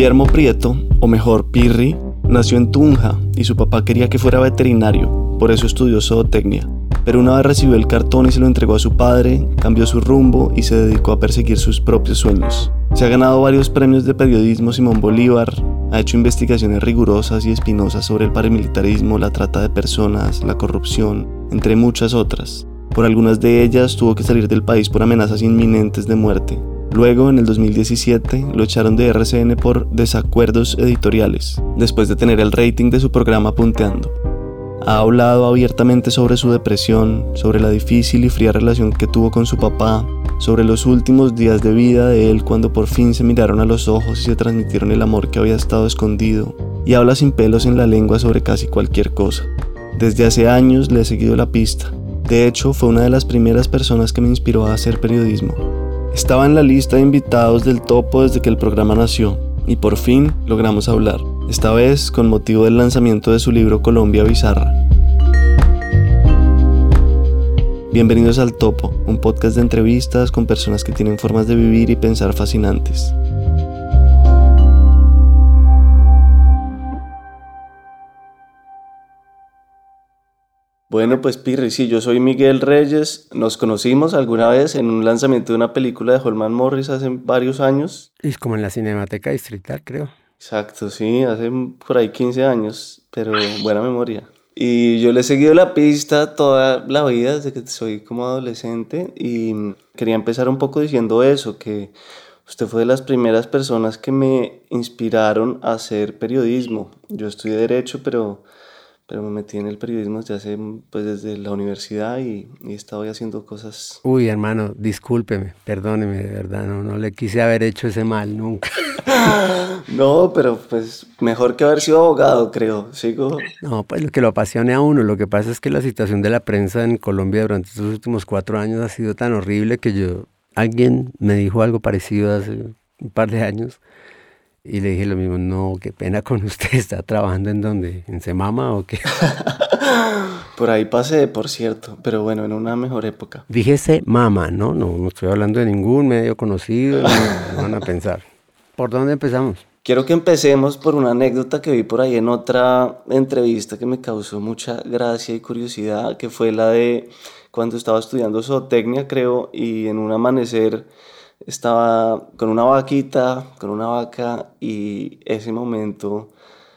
Guillermo Prieto, o mejor Pirri, nació en Tunja y su papá quería que fuera veterinario, por eso estudió zootecnia. Pero una vez recibió el cartón y se lo entregó a su padre, cambió su rumbo y se dedicó a perseguir sus propios sueños. Se ha ganado varios premios de periodismo Simón Bolívar, ha hecho investigaciones rigurosas y espinosas sobre el paramilitarismo, la trata de personas, la corrupción, entre muchas otras. Por algunas de ellas tuvo que salir del país por amenazas inminentes de muerte. Luego, en el 2017, lo echaron de RCN por desacuerdos editoriales, después de tener el rating de su programa punteando. Ha hablado abiertamente sobre su depresión, sobre la difícil y fría relación que tuvo con su papá, sobre los últimos días de vida de él cuando por fin se miraron a los ojos y se transmitieron el amor que había estado escondido, y habla sin pelos en la lengua sobre casi cualquier cosa. Desde hace años le he seguido la pista. De hecho, fue una de las primeras personas que me inspiró a hacer periodismo. Estaba en la lista de invitados del topo desde que el programa nació y por fin logramos hablar, esta vez con motivo del lanzamiento de su libro Colombia Bizarra. Bienvenidos al Topo, un podcast de entrevistas con personas que tienen formas de vivir y pensar fascinantes. Bueno, pues Pirri, sí, yo soy Miguel Reyes. Nos conocimos alguna vez en un lanzamiento de una película de Holman Morris hace varios años. Es como en la Cinemateca Distrital, creo. Exacto, sí, hace por ahí 15 años, pero buena memoria. Y yo le he seguido la pista toda la vida desde que soy como adolescente y quería empezar un poco diciendo eso, que usted fue de las primeras personas que me inspiraron a hacer periodismo. Yo estudié derecho, pero pero me metí en el periodismo desde hace, pues desde la universidad y, y he estado haciendo cosas. Uy, hermano, discúlpeme, perdóneme, de verdad, no, no le quise haber hecho ese mal nunca. no, pero pues mejor que haber sido abogado, creo, sigo. No, pues lo que lo apasione a uno, lo que pasa es que la situación de la prensa en Colombia durante estos últimos cuatro años ha sido tan horrible que yo, alguien me dijo algo parecido hace un par de años y le dije lo mismo, no, qué pena con usted, ¿está trabajando en donde? ¿En Semama o qué? por ahí pasé, por cierto, pero bueno, en una mejor época. Dije Semama, ¿no? No, no estoy hablando de ningún medio conocido, no, van a pensar. ¿Por dónde empezamos? Quiero que empecemos por una anécdota que vi por ahí en otra entrevista que me causó mucha gracia y curiosidad, que fue la de cuando estaba estudiando zootecnia, creo, y en un amanecer estaba con una vaquita, con una vaca, y ese momento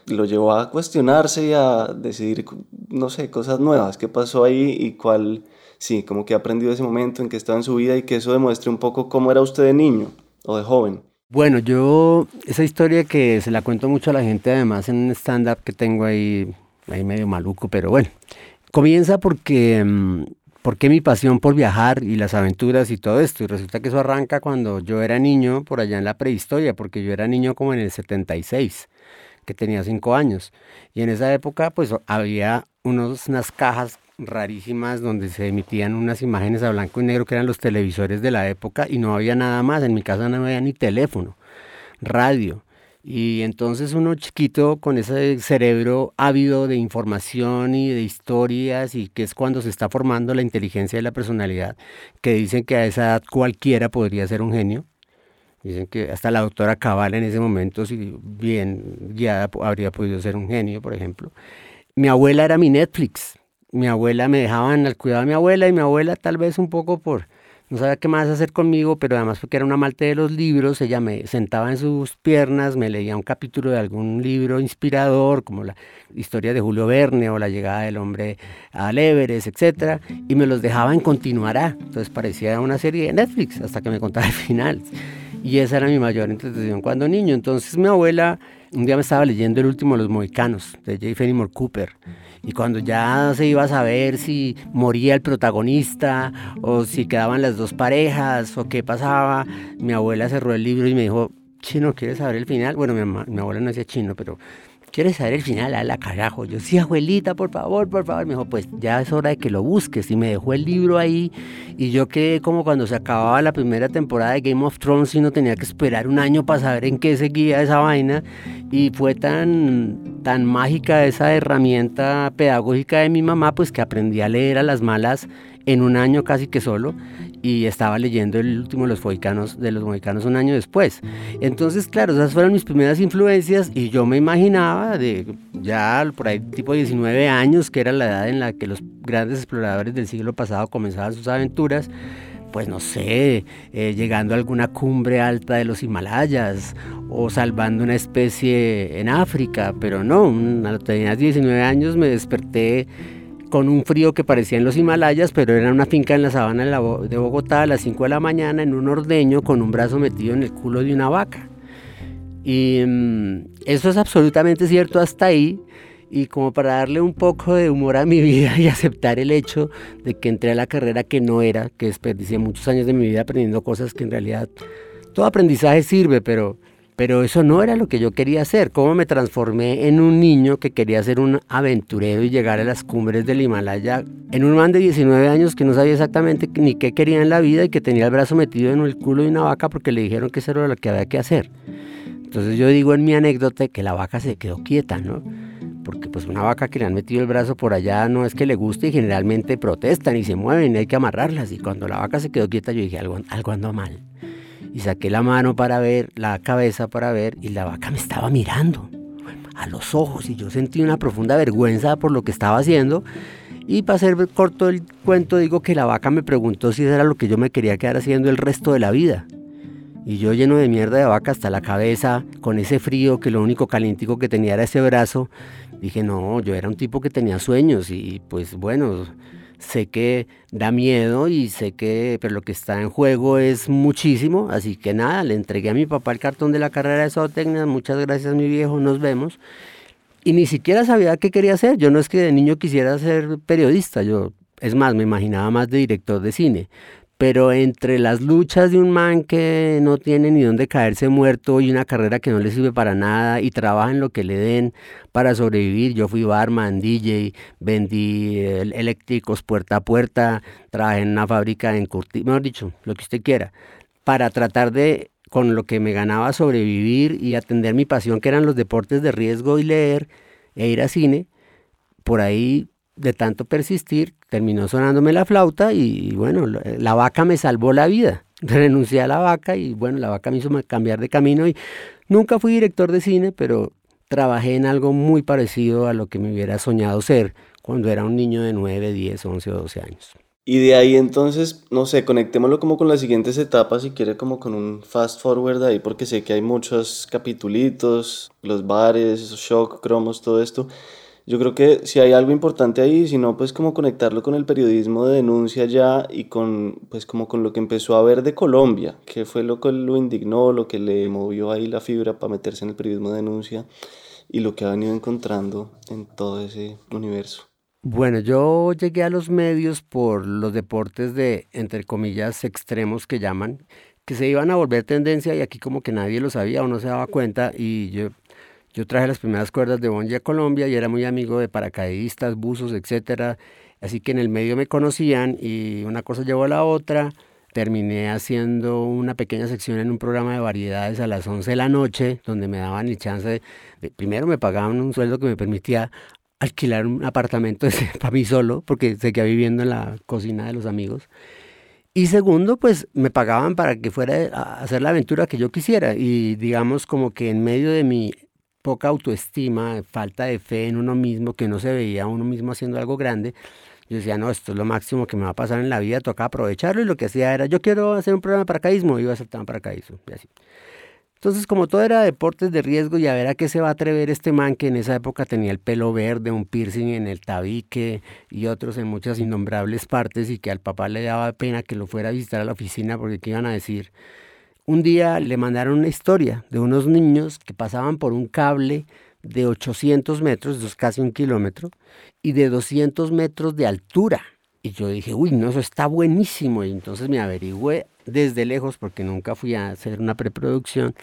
lo llevó a cuestionarse y a decidir, no sé, cosas nuevas, qué pasó ahí y cuál, sí, como que ha aprendido ese momento en que estaba en su vida y que eso demuestre un poco cómo era usted de niño o de joven. Bueno, yo, esa historia que se la cuento mucho a la gente, además en un stand-up que tengo ahí, ahí medio maluco, pero bueno, comienza porque mm, ¿por qué mi pasión por viajar y las aventuras y todo esto? Y resulta que eso arranca cuando yo era niño, por allá en la prehistoria, porque yo era niño como en el 76, que tenía cinco años. Y en esa época, pues había unos, unas cajas rarísimas donde se emitían unas imágenes a blanco y negro que eran los televisores de la época y no había nada más. En mi casa no había ni teléfono, radio. Y entonces uno chiquito con ese cerebro ávido de información y de historias y que es cuando se está formando la inteligencia de la personalidad, que dicen que a esa edad cualquiera podría ser un genio. Dicen que hasta la doctora Cabal en ese momento, si bien guiada, habría podido ser un genio, por ejemplo. Mi abuela era mi Netflix. Mi abuela me dejaban al cuidado de mi abuela y mi abuela tal vez un poco por no sabía qué más hacer conmigo, pero además porque era una malte de los libros, ella me sentaba en sus piernas, me leía un capítulo de algún libro inspirador, como la historia de Julio Verne o la llegada del hombre a Everest, etc. Y me los dejaba en continuará. Entonces parecía una serie de Netflix hasta que me contaba el final. Y esa era mi mayor entretención cuando niño. Entonces mi abuela un día me estaba leyendo El último de los mohicanos, de J. Fenimore Cooper. Y cuando ya se iba a saber si moría el protagonista o si quedaban las dos parejas o qué pasaba, mi abuela cerró el libro y me dijo, Chino, ¿quieres saber el final? Bueno, mi, abuela no decía chino, pero ¿quieres saber el final? A la carajo. Yo, sí, abuelita, por favor, por favor. Me dijo, pues ya es hora de que lo busques. Y me dejó el libro ahí. Y yo quedé como cuando se acababa la primera temporada de Game of Thrones y no tenía que esperar un año para saber en qué seguía esa vaina. Y fue tan, tan mágica esa herramienta pedagógica de mi mamá, pues que aprendí a leer a las malas en un año casi que solo y estaba leyendo el último de los mohicanos, de los mohicanos un año después. Entonces, claro, esas fueron mis primeras influencias y yo me imaginaba de ya por ahí tipo 19 años, que era la edad en la que los grandes exploradores del siglo pasado comenzaban sus aventuras, pues no sé, eh, llegando a alguna cumbre alta de los Himalayas o salvando una especie en África, pero no, a los 19 años me desperté con un frío que parecía en los Himalayas, pero era una finca en la sabana de Bogotá a las 5 de la mañana en un ordeño con un brazo metido en el culo de una vaca. Y mm, eso es absolutamente cierto hasta ahí. Y como para darle un poco de humor a mi vida y aceptar el hecho de que entré a la carrera que no era, que desperdicié muchos años de mi vida aprendiendo cosas que en realidad todo aprendizaje sirve, pero pero eso no era lo que yo quería hacer. ¿Cómo me transformé en un niño que quería ser un aventurero y llegar a las cumbres del Himalaya? En un man de 19 años que no sabía exactamente ni qué quería en la vida y que tenía el brazo metido en el culo de una vaca porque le dijeron que eso era lo que había que hacer. Entonces yo digo en mi anécdota que la vaca se quedó quieta, ¿no? Porque pues una vaca que le han metido el brazo por allá no es que le guste y generalmente protestan y se mueven y hay que amarrarlas. Y cuando la vaca se quedó quieta yo dije algo, algo anda mal y saqué la mano para ver, la cabeza para ver, y la vaca me estaba mirando a los ojos y yo sentí una profunda vergüenza por lo que estaba haciendo. Y para hacer corto el cuento, digo que la vaca me preguntó si era lo que yo me quería quedar haciendo el resto de la vida. Y yo lleno de mierda de vaca hasta la cabeza, con ese frío que lo único calientico que tenía era ese brazo, dije, no, yo era un tipo que tenía sueños y pues bueno, sé que da miedo y sé que, pero lo que está en juego es muchísimo, así que nada, le entregué a mi papá el cartón de la carrera de zootecnia, muchas gracias mi viejo, nos vemos. Y ni siquiera sabía qué quería hacer, yo no es que de niño quisiera ser periodista, yo, es más, me imaginaba más de director de cine, pero entre las luchas de un man que no tiene ni dónde caerse muerto y una carrera que no le sirve para nada y trabaja en lo que le den para sobrevivir, yo fui barman, DJ, vendí eléctricos puerta a puerta, trabajé en una fábrica en Curti, mejor dicho, lo que usted quiera, para tratar de con lo que me ganaba sobrevivir y atender mi pasión que eran los deportes de riesgo y leer e ir a cine, por ahí de tanto persistir, terminó sonándome la flauta y, bueno, la, vaca me salvó la vida. Renuncié a la vaca y bueno, la vaca me hizo cambiar de camino y nunca fui director de cine, pero trabajé en algo muy parecido a lo que me hubiera soñado ser cuando era un niño de 9, 10, 11 o 12 años. Y de ahí entonces, no sé, conectémoslo como con las siguientes etapas, si quiere como con un fast forward ahí, porque sé que hay muchos capitulitos, los bares, shock, cromos, todo esto. Yo creo que si hay algo importante ahí, si no, pues como conectarlo con el periodismo de denuncia ya y con, pues como con lo que empezó a ver de Colombia, que fue lo que lo indignó, lo que le movió ahí la fibra para meterse en el periodismo de denuncia y lo que ha venido encontrando en todo ese universo. Bueno, yo llegué a los medios por los deportes de, entre comillas, extremos que llaman, que se iban a volver tendencia y aquí como que nadie lo sabía o no se daba cuenta y yo yo traje las primeras cuerdas de Bonji a Colombia y era muy amigo de paracaidistas, buzos, etcétera. Así que en el medio me conocían y una cosa llevó a la otra. Terminé haciendo una pequeña sección en un programa de variedades a las 11 de la noche, donde me daban el chance de, primero me pagaban un sueldo que me permitía alquilar un apartamento para mí solo, porque seguía viviendo en la cocina de los amigos. Y segundo, pues me pagaban para que fuera a hacer la aventura que yo quisiera. Y digamos como que en medio de mi poca autoestima, falta de fe en uno mismo, que no se veía uno mismo haciendo algo grande, yo decía, no, esto es lo máximo que me va a pasar en la vida, toca aprovecharlo y lo que hacía era, yo quiero hacer un programa de paracaidismo, iba a hacer un paracaidismo y así. Entonces, como todo era deportes de riesgo y a ver a qué se va a atrever este man que en esa época tenía el pelo verde, un piercing en el tabique y otros en muchas innombrables partes y que al papá le daba pena que lo fuera a visitar a la oficina porque qué iban a decir un día le mandaron una historia de unos niños que pasaban por un cable de 800 metros, eso es casi un kilómetro, y de 200 metros de altura. Y yo dije, uy, no, eso está buenísimo. Y entonces me averigüé desde lejos, porque nunca fui a hacer una preproducción.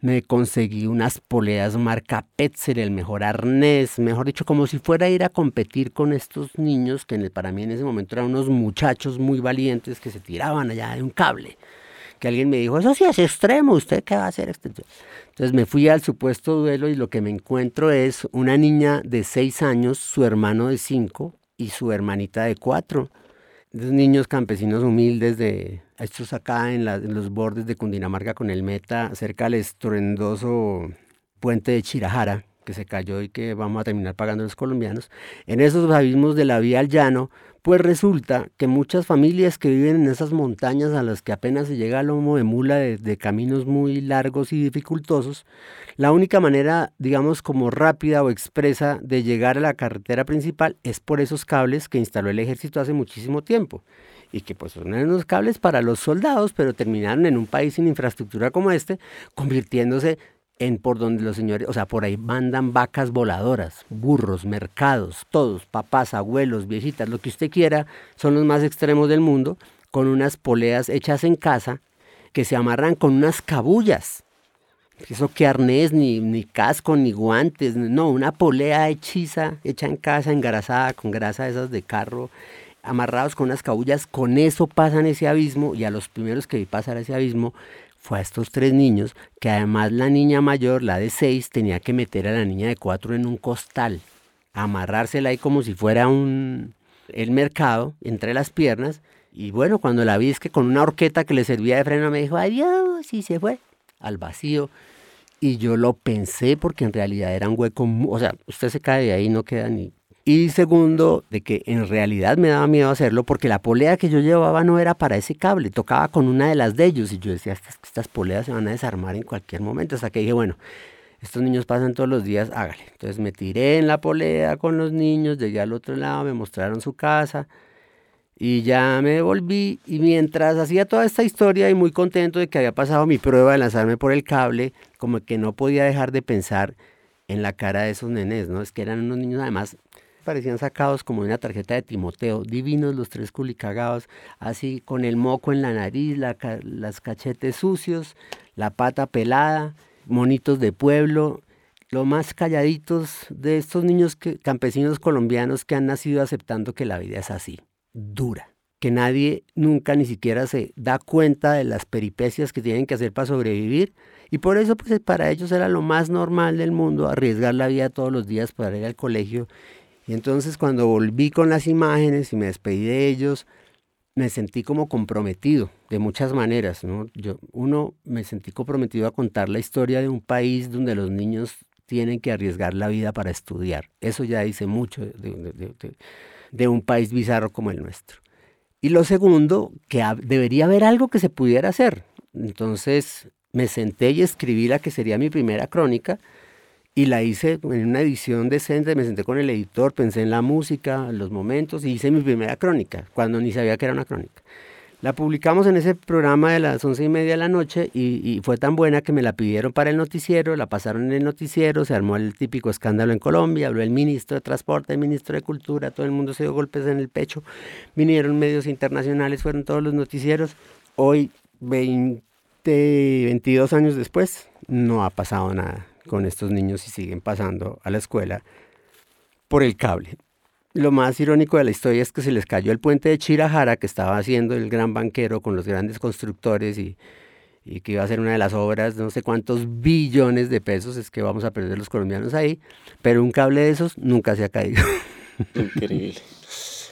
Me conseguí unas poleas marca Petzer, el mejor arnés, mejor dicho, como si fuera a ir a competir con estos niños, que para mí en ese momento eran unos muchachos muy valientes que se tiraban allá de un cable que alguien me dijo, eso sí es extremo, ¿usted qué va a hacer? Entonces me fui al supuesto duelo y lo que me encuentro es una niña de seis años, su hermano de cinco y su hermanita de cuatro. niños campesinos humildes de estos acá en, en, los bordes de Cundinamarca con el Meta, cerca del estruendoso puente de Chirajara, que se cayó y que vamos a terminar pagando los colombianos, en esos abismos de la vía al llano, pues resulta que muchas familias que viven en esas montañas a las que apenas se llega al lomo de mula de, caminos muy largos y dificultosos, la única manera, digamos, como rápida o expresa de llegar a la carretera principal es por esos cables que instaló el ejército hace muchísimo tiempo. Y que pues son unos cables para los soldados, pero terminaron en un país sin infraestructura como este, convirtiéndose en por donde los señores, o sea, por ahí mandan vacas voladoras, burros, mercados, todos, papás, abuelos, viejitas, lo que usted quiera, son los más extremos del mundo, con unas poleas hechas en casa que se amarran con unas cabullas. Eso que arnés, ni, ni casco, ni guantes, no, una polea hechiza, hecha en casa, engrasada, con grasa esas de carro, amarrados con unas cabullas, con eso pasan ese abismo y a los primeros que vi pasar ese abismo fue a estos tres niños, que además la niña mayor, la de seis, tenía que meter a la niña de cuatro en un costal, amarrársela ahí como si fuera un el mercado entre las piernas. Y bueno, cuando la vi es que con una horqueta que le servía de freno me dijo, adiós, y se fue al vacío. Y yo lo pensé porque en realidad era un hueco, o sea, usted se cae de ahí no queda ni y segundo, de que en realidad me daba miedo hacerlo porque la polea que yo llevaba no era para ese cable, tocaba con una de las de ellos y yo decía, estas, poleas se van a desarmar en cualquier momento, hasta que dije, bueno, estos niños pasan todos los días, hágale. Entonces me tiré en la polea con los niños, llegué al otro lado, me mostraron su casa y ya me devolví y mientras hacía toda esta historia y muy contento de que había pasado mi prueba de lanzarme por el cable, como que no podía dejar de pensar en la cara de esos nenes, ¿no? Es que eran unos niños además parecían sacados como de una tarjeta de Timoteo, divinos los tres culicagados, así con el moco en la nariz, la, las cachetes sucios, la pata pelada, monitos de pueblo, lo más calladitos de estos niños campesinos colombianos que han nacido aceptando que la vida es así, dura, que nadie nunca ni siquiera se da cuenta de las peripecias que tienen que hacer para sobrevivir. Y por eso pues para ellos era lo más normal del mundo arriesgar la vida todos los días para ir al colegio y entonces cuando volví con las imágenes y me despedí de ellos, me sentí como comprometido de muchas maneras. ¿no? Yo, uno, me sentí comprometido a contar la historia de un país donde los niños tienen que arriesgar la vida para estudiar. Eso ya dice mucho de, un país bizarro como el nuestro. Y lo segundo, que debería haber algo que se pudiera hacer. Entonces me senté y escribí la que sería mi primera crónica, y la hice en una edición decente, me senté con el editor, pensé en la música, los momentos y hice mi primera crónica, cuando ni sabía que era una crónica. La publicamos en ese programa de las once y media de la noche y, fue tan buena que me la pidieron para el noticiero, la pasaron en el noticiero, se armó el típico escándalo en Colombia, habló el ministro de Transporte, el ministro de Cultura, todo el mundo se dio golpes en el pecho, vinieron medios internacionales, fueron todos los noticieros. Hoy, 20, 22 años después, no ha pasado nada con estos niños y siguen pasando a la escuela por el cable. Lo más irónico de la historia es que se les cayó el puente de Chirajara que estaba haciendo el gran banquero con los grandes constructores y, que iba a ser una de las obras, no sé cuántos billones de pesos es que vamos a perder los colombianos ahí, pero un cable de esos nunca se ha caído. Increíble.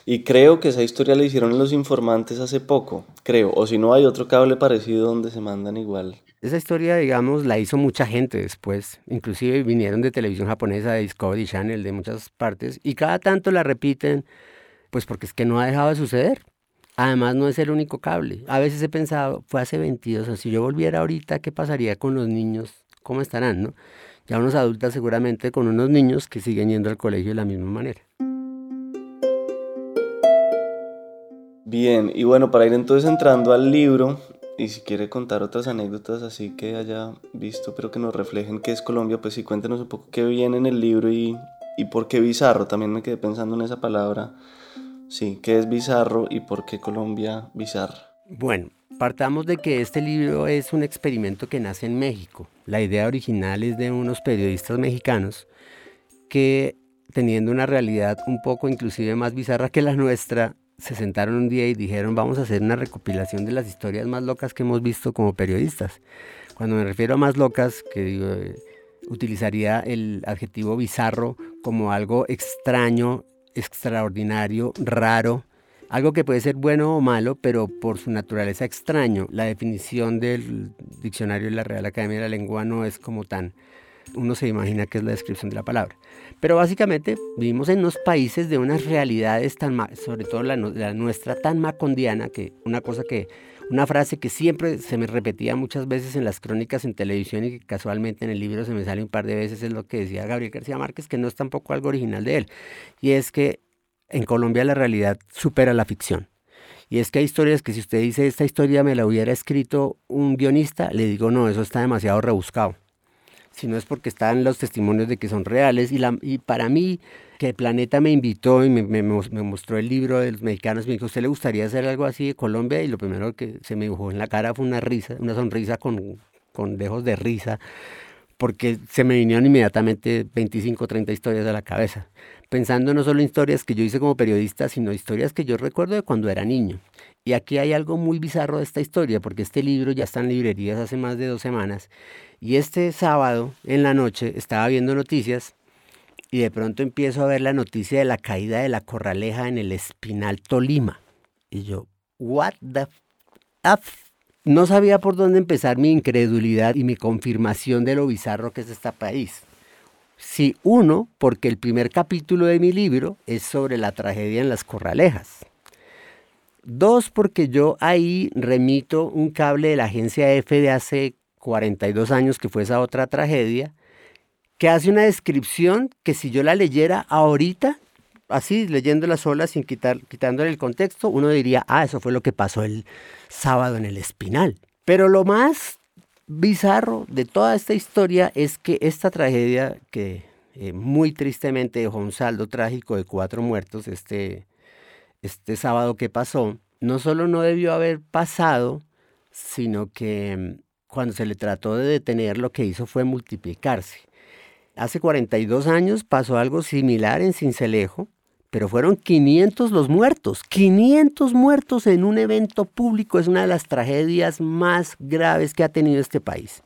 Y creo que esa historia la hicieron los informantes hace poco, creo. O si no, hay otro cable parecido donde se mandan igual. Esa historia, digamos, la hizo mucha gente después. Inclusive vinieron de televisión japonesa, de Discovery Channel, de muchas partes. Y cada tanto la repiten, pues porque es que no ha dejado de suceder. Además, no es el único cable. A veces he pensado, fue hace 22 años, si yo volviera ahorita, ¿qué pasaría con los niños? ¿Cómo estarán, no? Ya unos adultos seguramente con unos niños que siguen yendo al colegio de la misma manera. Bien, y bueno, para ir entonces entrando al libro, y si quiere contar otras anécdotas así que haya visto, pero que nos reflejen qué es Colombia, pues sí cuéntenos un poco qué viene en el libro y, y por qué bizarro. También me quedé pensando en esa palabra. Sí, qué es bizarro y por qué Colombia bizarra. Bueno, partamos de que este libro es un experimento que nace en México. La idea original es de unos periodistas mexicanos que teniendo una realidad un poco inclusive más bizarra que la nuestra, se sentaron un día y dijeron vamos a hacer una recopilación de las historias más locas que hemos visto como periodistas. Cuando me refiero a más locas, que eh, utilizaría el adjetivo bizarro como algo extraño, extraordinario, raro, algo que puede ser bueno o malo, pero por su naturaleza extraño. La definición del diccionario de la Real Academia de la Lengua no es como tan... Uno se imagina que es la descripción de la palabra. Pero básicamente vivimos en unos países de unas realidades tan, sobre todo la, nuestra, tan macondiana, que una cosa que una frase que siempre se me repetía muchas veces en las crónicas en televisión y que casualmente en el libro se me sale un par de veces es lo que decía Gabriel García Márquez, que no es tampoco algo original de él. Y es que en Colombia la realidad supera la ficción. Y es que hay historias que si usted dice esta historia me la hubiera escrito un guionista, le digo no, eso está demasiado rebuscado. Si no es porque están los testimonios de que son reales. Y, la, y para mí, que Planeta me invitó y me, me, mostró el libro de los mexicanos, me dijo, ¿usted le gustaría hacer algo así de Colombia? Y lo primero que se me dibujó en la cara fue una risa, una sonrisa con, con dejos de risa, porque se me vinieron inmediatamente 25 o 30 historias a la cabeza pensando no solo en historias que yo hice como periodista, sino historias que yo recuerdo de cuando era niño. Y aquí hay algo muy bizarro de esta historia, porque este libro ya está en librerías hace más de dos semanas. Y este sábado en la noche estaba viendo noticias y de pronto empiezo a ver la noticia de la caída de la corraleja en el Espinal Tolima. Y yo, what the f no sabía por dónde empezar mi incredulidad y mi confirmación de lo bizarro que es este país. Sí, uno, porque el primer capítulo de mi libro es sobre la tragedia en las corralejas. Dos, porque yo ahí remito un cable de la agencia F de hace 42 años, que fue esa otra tragedia, que hace una descripción que si yo la leyera ahorita, así leyéndola sola sin quitar, quitándole el contexto, uno diría, ah, eso fue lo que pasó el sábado en el Espinal. Pero lo más bizarro de toda esta historia es que esta tragedia que eh, muy tristemente dejó un saldo trágico de cuatro muertos este, este sábado que pasó, no solo no debió haber pasado, sino que mm, cuando se le trató de detener lo que hizo fue multiplicarse. Hace 42 años pasó algo similar en Cincelejo, pero fueron 500 los muertos. 500 muertos en un evento público es una de las tragedias más graves que ha tenido este país.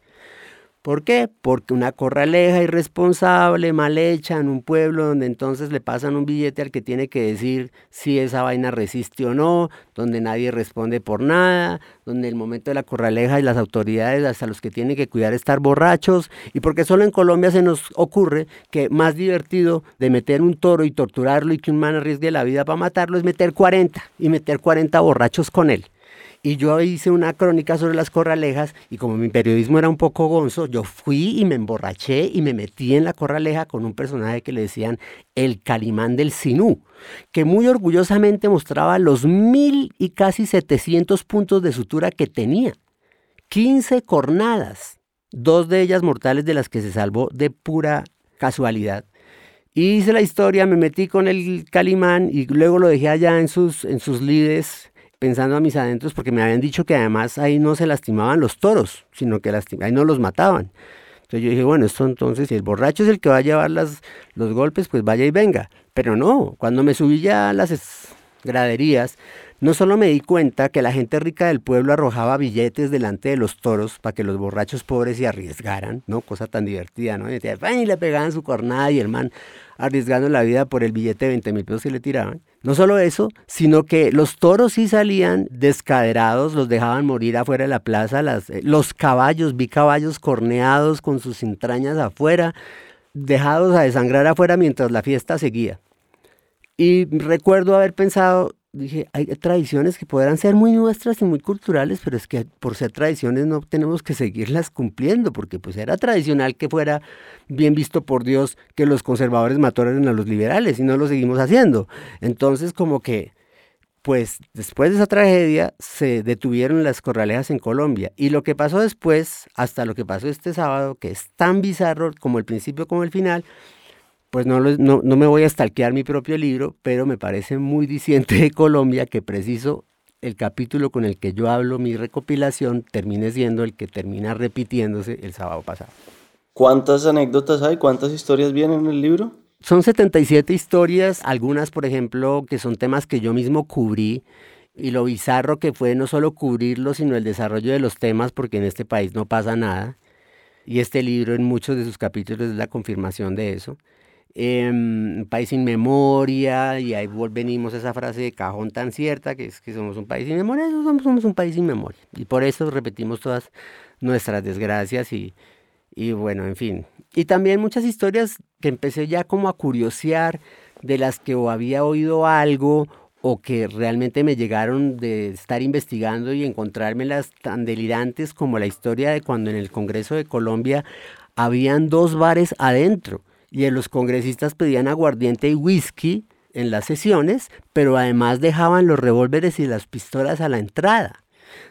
¿Por qué? Porque una corraleja irresponsable, mal hecha en un pueblo donde entonces le pasan un billete al que tiene que decir si esa vaina resiste o no, donde nadie responde por nada, donde el momento de la corraleja y las autoridades hasta los que tienen que cuidar estar borrachos, y porque solo en Colombia se nos ocurre que más divertido de meter un toro y torturarlo y que un man arriesgue la vida para matarlo es meter 40 y meter 40 borrachos con él. Y yo hice una crónica sobre las corralejas y como mi periodismo era un poco gonzo, yo fui y me emborraché y me metí en la corraleja con un personaje que le decían el Calimán del Sinú, que muy orgullosamente mostraba los mil y casi 700 puntos de sutura que tenía. 15 cornadas, dos de ellas mortales de las que se salvó de pura casualidad. hice la historia, me metí con el Calimán y luego lo dejé allá en sus, en sus lides pensando a mis adentros porque me habían dicho que además ahí no se lastimaban los toros, sino que ahí no los mataban. Entonces yo dije, bueno, esto entonces, si el borracho es el que va a llevar las, los golpes, pues vaya y venga. Pero no, cuando me subí ya a las graderías, no solo me di cuenta que la gente rica del pueblo arrojaba billetes delante de los toros para que los borrachos pobres se arriesgaran, ¿no? Cosa tan divertida, ¿no? Y, le pegaban su cornada y el man arriesgando la vida por el billete de 20 mil pesos que le tiraban. No solo eso, sino que los toros sí salían descaderados, los dejaban morir afuera de la plaza, eh, los caballos, vi caballos corneados con sus entrañas afuera, dejados a desangrar afuera mientras la fiesta seguía. Y recuerdo haber pensado, dije, hay tradiciones que podrán ser muy nuestras y muy culturales, pero es que por ser tradiciones no tenemos que seguirlas cumpliendo, porque pues era tradicional que fuera bien visto por Dios que los conservadores mataran a los liberales y no lo seguimos haciendo. Entonces como que, pues después de esa tragedia se detuvieron las corralejas en Colombia y lo que pasó después, hasta lo que pasó este sábado, que es tan bizarro como el principio como el final, pues no, no, no, me voy a stalkear mi propio libro, pero me parece muy diciente de Colombia que preciso el capítulo con el que yo hablo mi recopilación termine siendo el que termina repitiéndose el sábado pasado. ¿Cuántas anécdotas hay? ¿Cuántas historias vienen en el libro? Son 77 historias, algunas por ejemplo que son temas que yo mismo cubrí y lo bizarro que fue no solo cubrirlos, sino el desarrollo de los temas, porque en este país no pasa nada. Y este libro en muchos de sus capítulos es la confirmación de eso. Un país sin memoria, y ahí venimos a esa frase de cajón tan cierta, que es que somos un país sin memoria, somos, somos un país sin memoria. Y por eso repetimos todas nuestras desgracias y, y bueno, en fin. Y también muchas historias que empecé ya como a curiosear, de las que o había oído algo o que realmente me llegaron de estar investigando y encontrármelas tan delirantes como la historia de cuando en el Congreso de Colombia habían dos bares adentro y los congresistas pedían aguardiente y whisky en las sesiones, pero además dejaban los revólveres y las pistolas a la entrada.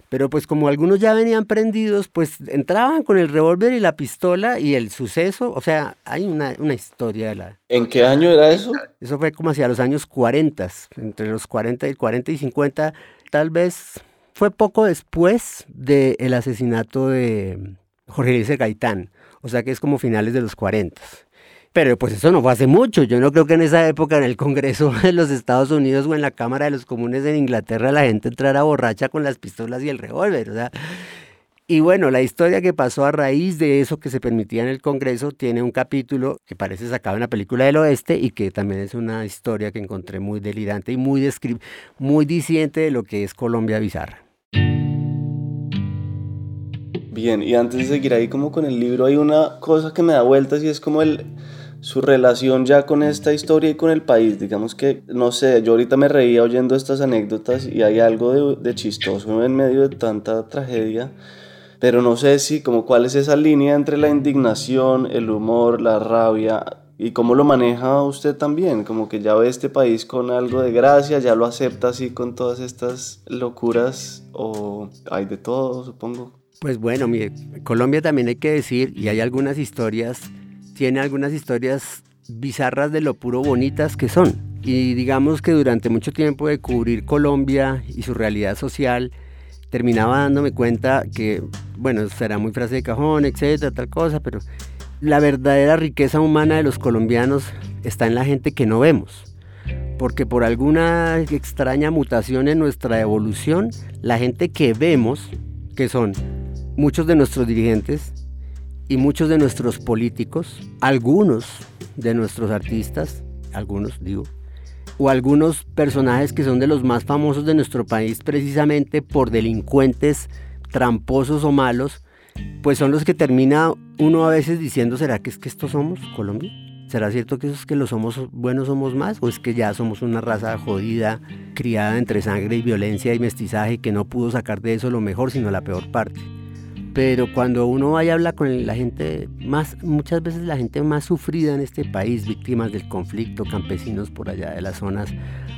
Pero pues como algunos ya venían prendidos, pues entraban con el revólver y la pistola y el suceso, o sea, hay una, historia de la... ¿En qué año era eso? Eso fue como hacia los años 40, entre los 40 y 40 y 50, tal vez fue poco después del asesinato de Jorge Luis Gaitán, o sea que es como finales de los 40. Pero pues eso no fue hace mucho. Yo no creo que en esa época en el Congreso de los Estados Unidos o en la Cámara de los Comunes en Inglaterra la gente entrara borracha con las pistolas y el revólver. O sea, y bueno, la historia que pasó a raíz de eso que se permitía en el Congreso tiene un capítulo que parece sacado en la película del oeste y que también es una historia que encontré muy delirante y muy, muy diciente de lo que es Colombia bizarra. Bien, y antes de seguir ahí como con el libro hay una cosa que me da vueltas y es como el su relación ya con esta historia y con el país. Digamos que, no sé, yo ahorita me reía oyendo estas anécdotas y hay algo de, chistoso en medio de tanta tragedia, pero no sé si, como cuál es esa línea entre la indignación, el humor, la rabia y cómo lo maneja usted también, como que ya ve este país con algo de gracia, ya lo acepta así con todas estas locuras o hay de todo, supongo. Pues bueno, mire, Colombia también hay que decir, y hay algunas historias tiene algunas historias bizarras de lo puro bonitas que son. Y digamos que durante mucho tiempo de cubrir Colombia y su realidad social, terminaba dándome cuenta que, bueno, será muy frase de cajón, etcétera, tal cosa, pero la verdadera riqueza humana de los colombianos está en la gente que no vemos. Porque por alguna extraña mutación en nuestra evolución, la gente que vemos, que son muchos de nuestros dirigentes, y muchos de nuestros políticos, algunos de nuestros artistas, algunos digo, o algunos personajes que son de los más famosos de nuestro país precisamente por delincuentes tramposos o malos, pues son los que termina uno a veces diciendo, ¿será que es que estos somos Colombia? ¿Será cierto que esos que los somos buenos somos más? ¿O es que ya somos una raza jodida, criada entre sangre y violencia y mestizaje que no pudo sacar de eso lo mejor sino la peor parte? Pero cuando uno vaya a hablar con la gente más, muchas veces la gente más sufrida en este país, víctimas del conflicto, campesinos por allá de las zonas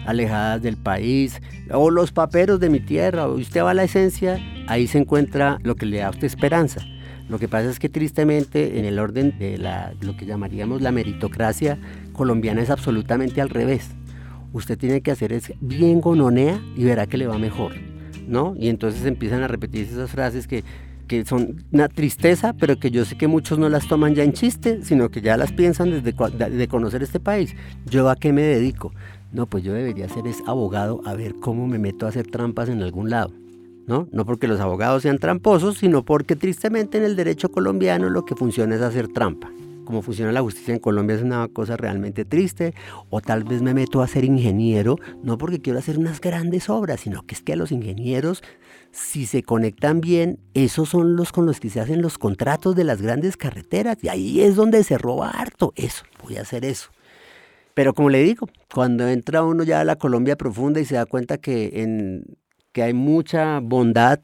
alejadas del país, o los paperos de mi tierra, o usted va a la esencia, ahí se encuentra lo que le da a usted esperanza. Lo que pasa es que tristemente en el orden de la, lo que llamaríamos la meritocracia colombiana es absolutamente al revés. Usted tiene que hacer es bien gononea y verá que le va mejor. ¿no? Y entonces empiezan a repetirse esas frases que que son una tristeza, pero que yo sé que muchos no las toman ya en chiste, sino que ya las piensan desde de conocer este país. ¿Yo a qué me dedico? No, pues yo debería ser abogado a ver cómo me meto a hacer trampas en algún lado. ¿No? no porque los abogados sean tramposos, sino porque tristemente en el derecho colombiano lo que funciona es hacer trampa como funciona la justicia en Colombia es una cosa realmente triste, o tal vez me meto a ser ingeniero, no porque quiero hacer unas grandes obras, sino que es que a los ingenieros, si se conectan bien, esos son los con los que se hacen los contratos de las grandes carreteras, y ahí es donde se roba harto, eso, voy a hacer eso. Pero como le digo, cuando entra uno ya a la Colombia profunda y se da cuenta que, en, que hay mucha bondad,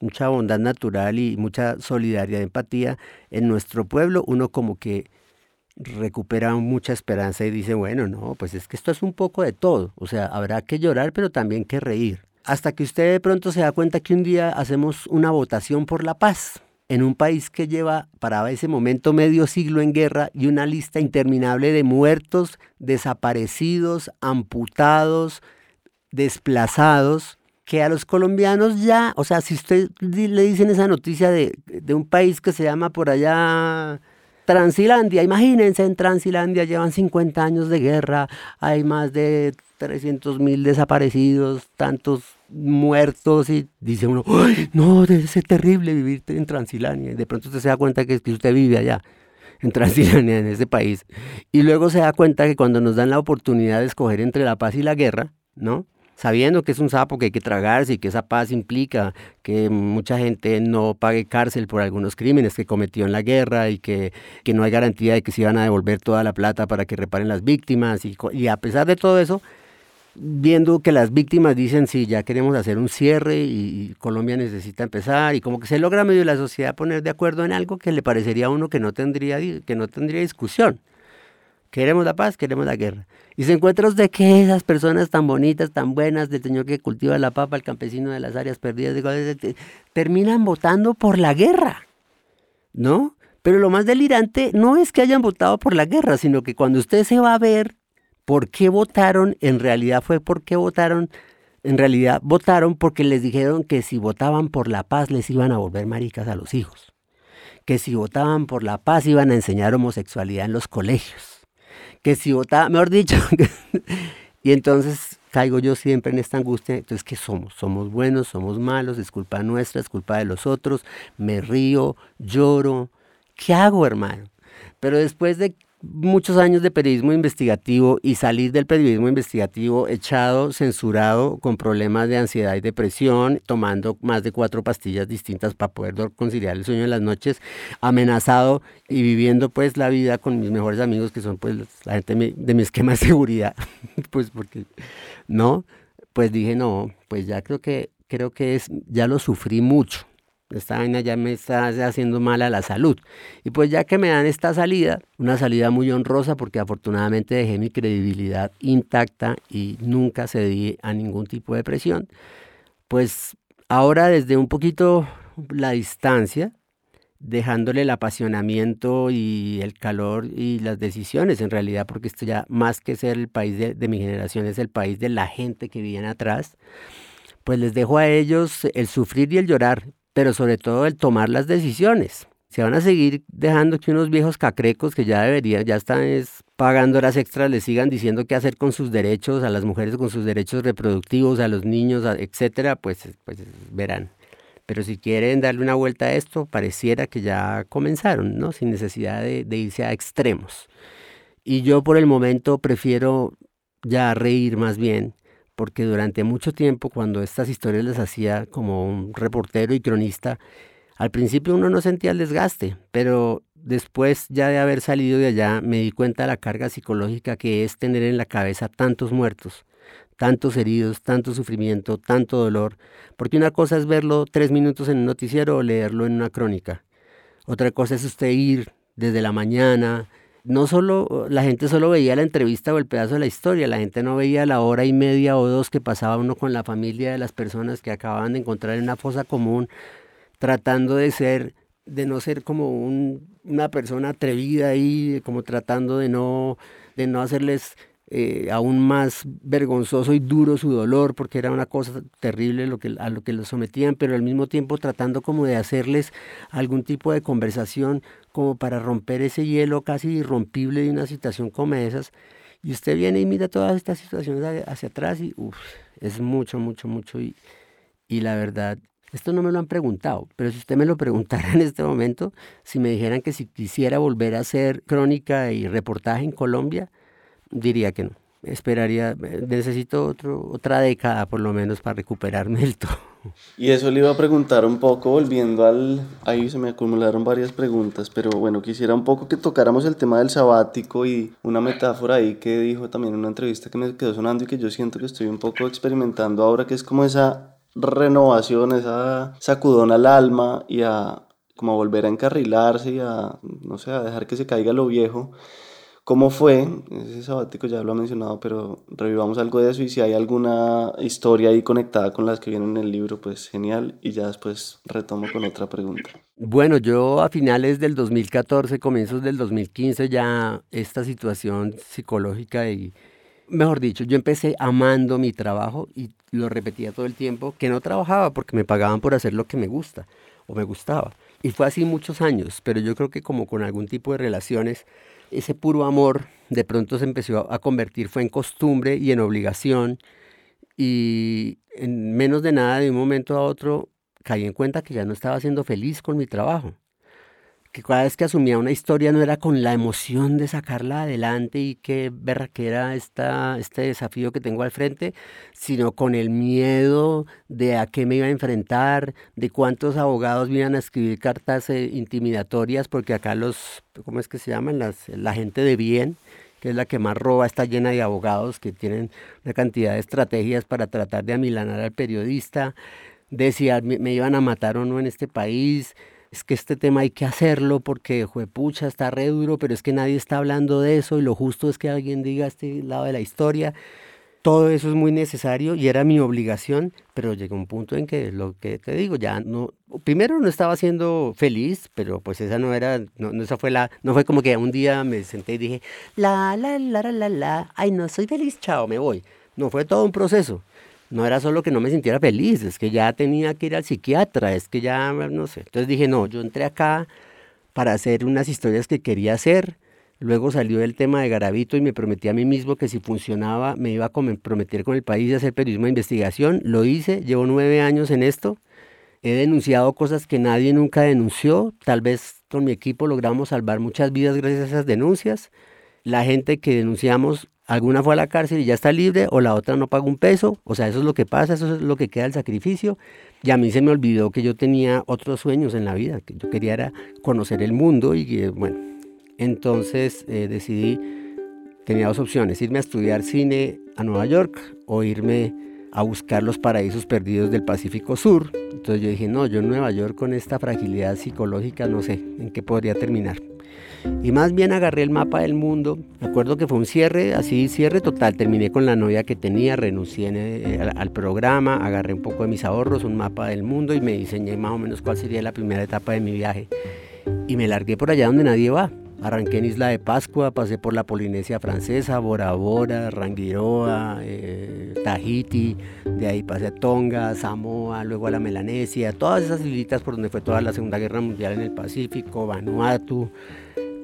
mucha bondad natural y mucha solidaridad empatía en nuestro pueblo, uno como que recupera mucha esperanza y dice, bueno, no, pues es que esto es un poco de todo, o sea, habrá que llorar, pero también que reír. Hasta que usted de pronto se da cuenta que un día hacemos una votación por la paz en un país que lleva para ese momento medio siglo en guerra y una lista interminable de muertos, desaparecidos, amputados, desplazados, que a los colombianos ya, o sea, si usted le dicen esa noticia de, un país que se llama por allá Transilandia, imagínense, en Transilandia llevan 50 años de guerra, hay más de 300 mil desaparecidos, tantos muertos y dice uno, ¡Ay, no, debe ser terrible vivir en Transilania. Y de pronto usted se da cuenta que, que usted vive allá. en Transilvania, en ese país. Y luego se da cuenta que cuando nos dan la oportunidad de escoger entre la paz y la guerra, ¿no? sabiendo que es un sapo que hay que tragarse y que esa paz implica que mucha gente no pague cárcel por algunos crímenes que cometió en la guerra y que, que no hay garantía de que se iban a devolver toda la plata para que reparen las víctimas. Y a pesar de todo eso, viendo que las víctimas dicen, sí, ya queremos hacer un cierre y, Colombia necesita empezar, y como que se logra medio la sociedad poner de acuerdo en algo que le parecería a uno que no tendría, que no tendría discusión. Queremos la paz, queremos la guerra. Y se encuentra usted que esas personas tan bonitas, tan buenas, del señor que cultiva la papa, el campesino de las áreas perdidas, terminan votando por la guerra, ¿no? Pero lo más delirante no es que hayan votado por la guerra, sino que cuando usted se va a ver por qué votaron, en realidad fue porque votaron, en realidad votaron porque les dijeron que si votaban por la paz les iban a volver maricas a los hijos, que si votaban por la paz iban a enseñar homosexualidad en los colegios que si votaba, mejor dicho, y entonces caigo yo siempre en esta angustia, entonces, ¿qué somos? ¿Somos buenos? ¿Somos malos? ¿Es culpa nuestra? ¿Es culpa de los otros? ¿Me río? ¿Lloro? ¿Qué hago, hermano? Pero después de muchos años de periodismo investigativo y salir del periodismo investigativo echado, censurado, con problemas de ansiedad y depresión, tomando más de cuatro pastillas distintas para poder conciliar el sueño en las noches, amenazado y viviendo pues la vida con mis mejores amigos que son pues la gente de mi esquema de seguridad, pues porque no, pues dije no, pues ya creo que creo que es ya lo sufrí mucho esta vaina ya me está haciendo mal a la salud. Y pues ya que me dan esta salida, una salida muy honrosa porque afortunadamente dejé mi credibilidad intacta y nunca cedí a ningún tipo de presión, pues ahora desde un poquito la distancia, dejándole el apasionamiento y el calor y las decisiones en realidad, porque esto ya más que ser el país de, mi generación es el país de la gente que viene atrás, pues les dejo a ellos el sufrir y el llorar pero sobre todo el tomar las decisiones. Se van a seguir dejando que unos viejos cacrecos que ya deberían, ya están pagando horas extras, les sigan diciendo qué hacer con sus derechos, a las mujeres con sus derechos reproductivos, a los niños, etcétera, pues, pues verán. Pero si quieren darle una vuelta a esto, pareciera que ya comenzaron, ¿no? Sin necesidad de, de irse a extremos. Y yo por el momento prefiero ya reír más bien porque durante mucho tiempo cuando estas historias las hacía como un reportero y cronista, al principio uno no sentía el desgaste, pero después ya de haber salido de allá me di cuenta de la carga psicológica que es tener en la cabeza tantos muertos, tantos heridos, tanto sufrimiento, tanto dolor, porque una cosa es verlo tres minutos en un noticiero o leerlo en una crónica, otra cosa es usted ir desde la mañana, no solo, la gente solo veía la entrevista o el pedazo de la historia, la gente no veía la hora y media o dos que pasaba uno con la familia de las personas que acababan de encontrar en una fosa común, tratando de ser, de no ser como una persona atrevida ahí, como tratando de no, de no hacerles eh, aún más vergonzoso y duro su dolor, porque era una cosa terrible lo que, a lo que los sometían, pero al mismo tiempo tratando como de hacerles algún tipo de conversación como para romper ese hielo casi irrompible de una situación como esas. Y usted viene y mira todas estas situaciones hacia atrás y es mucho, mucho, mucho. Y, y la verdad, esto no me lo han preguntado, pero si usted me lo preguntara en este momento, si me dijeran que si quisiera volver a hacer crónica y reportaje en Colombia, diría que no. Esperaría, necesito otro, otra década por lo menos para recuperarme del todo. Y eso le iba a preguntar un poco, volviendo al... Ahí se me acumularon varias preguntas, pero bueno, quisiera un poco que tocáramos el tema del sabático y una metáfora ahí que dijo también en una entrevista que me quedó sonando y que yo siento que estoy un poco experimentando ahora, que es como esa renovación, esa sacudón al alma y a como volver a encarrilarse y a, no sé, a dejar que se caiga lo viejo. ¿Cómo fue? Ese sabático ya lo ha mencionado, pero revivamos algo de eso y si hay alguna historia ahí conectada con las que vienen en el libro, pues genial. Y ya después retomo con otra pregunta. Bueno, yo a finales del 2014, comienzos del 2015, ya esta situación psicológica y, mejor dicho, yo empecé amando mi trabajo y lo repetía todo el tiempo, que no trabajaba porque me pagaban por hacer lo que me gusta o me gustaba. Y fue así muchos años, pero yo creo que como con algún tipo de relaciones ese puro amor de pronto se empezó a convertir, fue en costumbre y en obligación. Y en menos de nada, de un momento a otro, caí en cuenta que ya no estaba siendo feliz con mi trabajo. Que cada vez que asumía una historia no era con la emoción de sacarla adelante y qué era esta, este desafío que tengo al frente, sino con el miedo de a qué me iba a enfrentar, de cuántos abogados me iban a escribir cartas eh, intimidatorias, porque acá los, ¿cómo es que se llaman? Las, la gente de bien, que es la que más roba, está llena de abogados que tienen una cantidad de estrategias para tratar de amilanar al periodista, de si me iban a matar o no en este país, es que este tema hay que hacerlo porque, juepucha, está re duro, pero es que nadie está hablando de eso y lo justo es que alguien diga este lado de la historia. Todo eso es muy necesario y era mi obligación, pero llegó un punto en que lo que te digo, ya no, primero no estaba siendo feliz, pero pues esa no era, no, no esa fue la, no fue como que un día me senté y dije, la, la, la, la, la, la, ay no soy feliz, chao, me voy. No, fue todo un proceso no era solo que no me sintiera feliz, es que ya tenía que ir al psiquiatra, es que ya, no sé. Entonces dije, no, yo entré acá para hacer unas historias que quería hacer. Luego salió el tema de Garavito y me prometí a mí mismo que si funcionaba me iba a comprometer con el país de hacer periodismo de investigación. Lo hice, llevo nueve años en esto. He denunciado cosas que nadie nunca denunció. Tal vez con mi equipo logramos salvar muchas vidas gracias a esas denuncias. La gente que denunciamos alguna fue a la cárcel y ya está libre, o la otra no paga un peso, o sea, eso es lo que pasa, eso es lo que queda el sacrificio. Y a mí se me olvidó que yo tenía otros sueños en la vida, que yo quería era conocer el mundo y bueno, entonces eh, decidí, tenía dos opciones, irme a estudiar cine a Nueva York o irme a buscar los paraísos perdidos del Pacífico Sur. Entonces yo dije, no, yo en Nueva York con esta fragilidad psicológica no sé en qué podría terminar. Y más bien agarré el mapa del mundo. Me acuerdo que fue un cierre, así cierre total. Terminé con la novia que tenía, renuncié eh, al, programa, agarré un poco de mis ahorros, un mapa del mundo y me diseñé más o menos cuál sería la primera etapa de mi viaje. Y me largué por allá donde nadie va. Arranqué en Isla de Pascua, pasé por la Polinesia Francesa, Bora Bora, Rangiroa, eh, Tahiti, de ahí pasé a Tonga, Samoa, luego a la Melanesia, todas esas islitas por donde fue toda la Segunda Guerra Mundial en el Pacífico, Vanuatu,